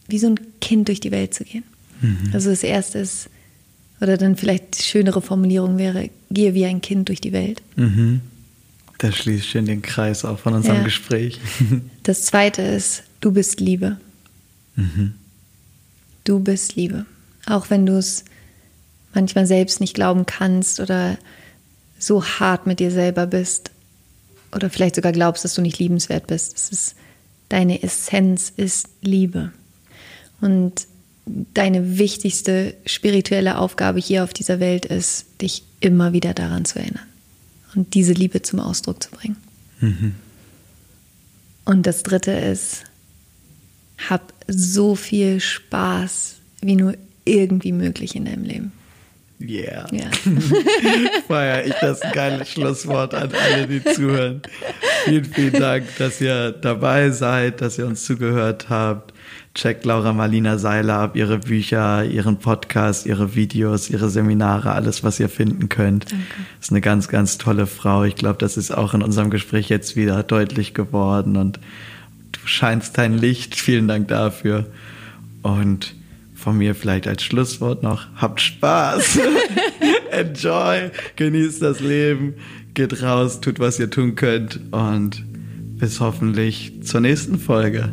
Wie so ein Kind durch die Welt zu gehen. Mhm. Also das Erste ist, oder dann vielleicht die schönere Formulierung wäre, gehe wie ein Kind durch die Welt. Mhm. Das schließt schön den Kreis auch von unserem ja. Gespräch. Das Zweite ist, du bist Liebe. Mhm. Du bist Liebe. Auch wenn du es manchmal selbst nicht glauben kannst oder so hart mit dir selber bist oder vielleicht sogar glaubst, dass du nicht liebenswert bist. Es ist, deine Essenz ist Liebe. Und deine wichtigste spirituelle Aufgabe hier auf dieser Welt ist, dich immer wieder daran zu erinnern und diese Liebe zum Ausdruck zu bringen. Mhm. Und das Dritte ist, hab so viel Spaß wie nur irgendwie möglich in deinem Leben. Yeah. Ja. Feier ich das ein geiles Schlusswort an alle, die zuhören. Vielen, vielen Dank, dass ihr dabei seid, dass ihr uns zugehört habt. Checkt Laura Marlina Seiler ab, ihre Bücher, ihren Podcast, ihre Videos, ihre Seminare, alles, was ihr finden könnt. Danke. Ist eine ganz, ganz tolle Frau. Ich glaube, das ist auch in unserem Gespräch jetzt wieder deutlich geworden und scheinst dein Licht. Vielen Dank dafür. Und von mir vielleicht als Schlusswort noch, habt Spaß, enjoy, genießt das Leben, geht raus, tut, was ihr tun könnt und bis hoffentlich zur nächsten Folge.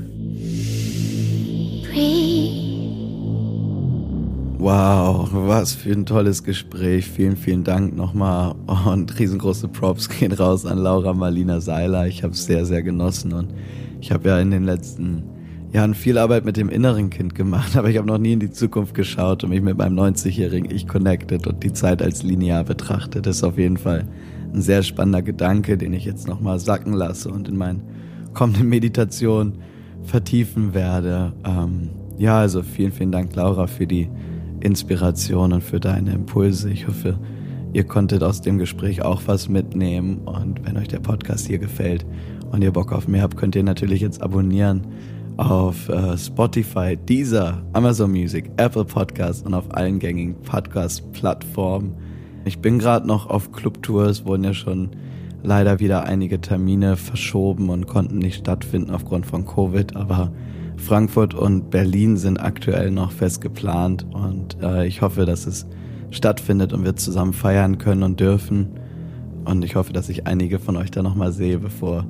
Wow, was für ein tolles Gespräch. Vielen, vielen Dank nochmal und riesengroße Props gehen raus an Laura Marlina Seiler. Ich habe es sehr, sehr genossen und ich habe ja in den letzten Jahren viel Arbeit mit dem inneren Kind gemacht, aber ich habe noch nie in die Zukunft geschaut und mich mit meinem 90-jährigen Ich connected und die Zeit als linear betrachtet. Das ist auf jeden Fall ein sehr spannender Gedanke, den ich jetzt nochmal sacken lasse und in meinen kommenden Meditationen vertiefen werde. Ähm, ja, also vielen, vielen Dank, Laura, für die Inspiration und für deine Impulse. Ich hoffe, ihr konntet aus dem Gespräch auch was mitnehmen. Und wenn euch der Podcast hier gefällt und ihr Bock auf mehr habt, könnt ihr natürlich jetzt abonnieren auf äh, Spotify, Deezer, Amazon Music, Apple Podcasts und auf allen gängigen Podcast-Plattformen. Ich bin gerade noch auf Clubtour. Es wurden ja schon leider wieder einige Termine verschoben und konnten nicht stattfinden aufgrund von Covid, aber Frankfurt und Berlin sind aktuell noch fest geplant und äh, ich hoffe, dass es stattfindet und wir zusammen feiern können und dürfen. Und ich hoffe, dass ich einige von euch da nochmal sehe, bevor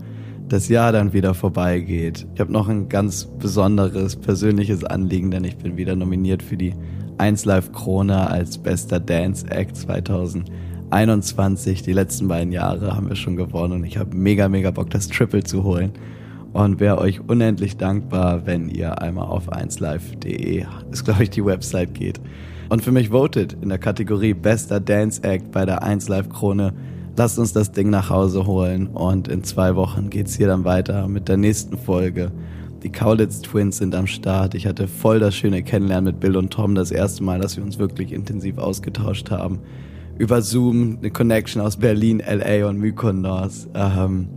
das Jahr dann wieder vorbeigeht. Ich habe noch ein ganz besonderes persönliches Anliegen, denn ich bin wieder nominiert für die 1 Live Krone als bester Dance Act 2021. Die letzten beiden Jahre haben wir schon gewonnen und ich habe mega, mega Bock, das Triple zu holen. Und wäre euch unendlich dankbar, wenn ihr einmal auf 1live.de, ist glaube ich die Website geht, und für mich votet in der Kategorie Bester Dance Act bei der 1 Live Krone lasst uns das Ding nach Hause holen und in zwei Wochen geht's hier dann weiter mit der nächsten Folge. Die Kaulitz Twins sind am Start. Ich hatte voll das schöne Kennenlernen mit Bill und Tom, das erste Mal, dass wir uns wirklich intensiv ausgetauscht haben. Über Zoom, eine Connection aus Berlin, LA und Mykonos. Ähm,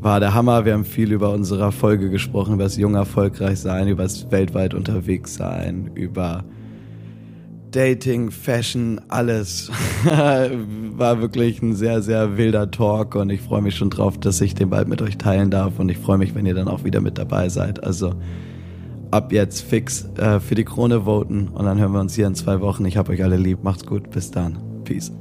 war der Hammer. Wir haben viel über unsere Folge gesprochen, über das jung erfolgreich sein, über das weltweit unterwegs sein, über Dating, Fashion, alles. War wirklich ein sehr, sehr wilder Talk und ich freue mich schon drauf, dass ich den bald mit euch teilen darf und ich freue mich, wenn ihr dann auch wieder mit dabei seid. Also ab jetzt fix äh, für die Krone voten und dann hören wir uns hier in zwei Wochen. Ich hab euch alle lieb. Macht's gut. Bis dann. Peace.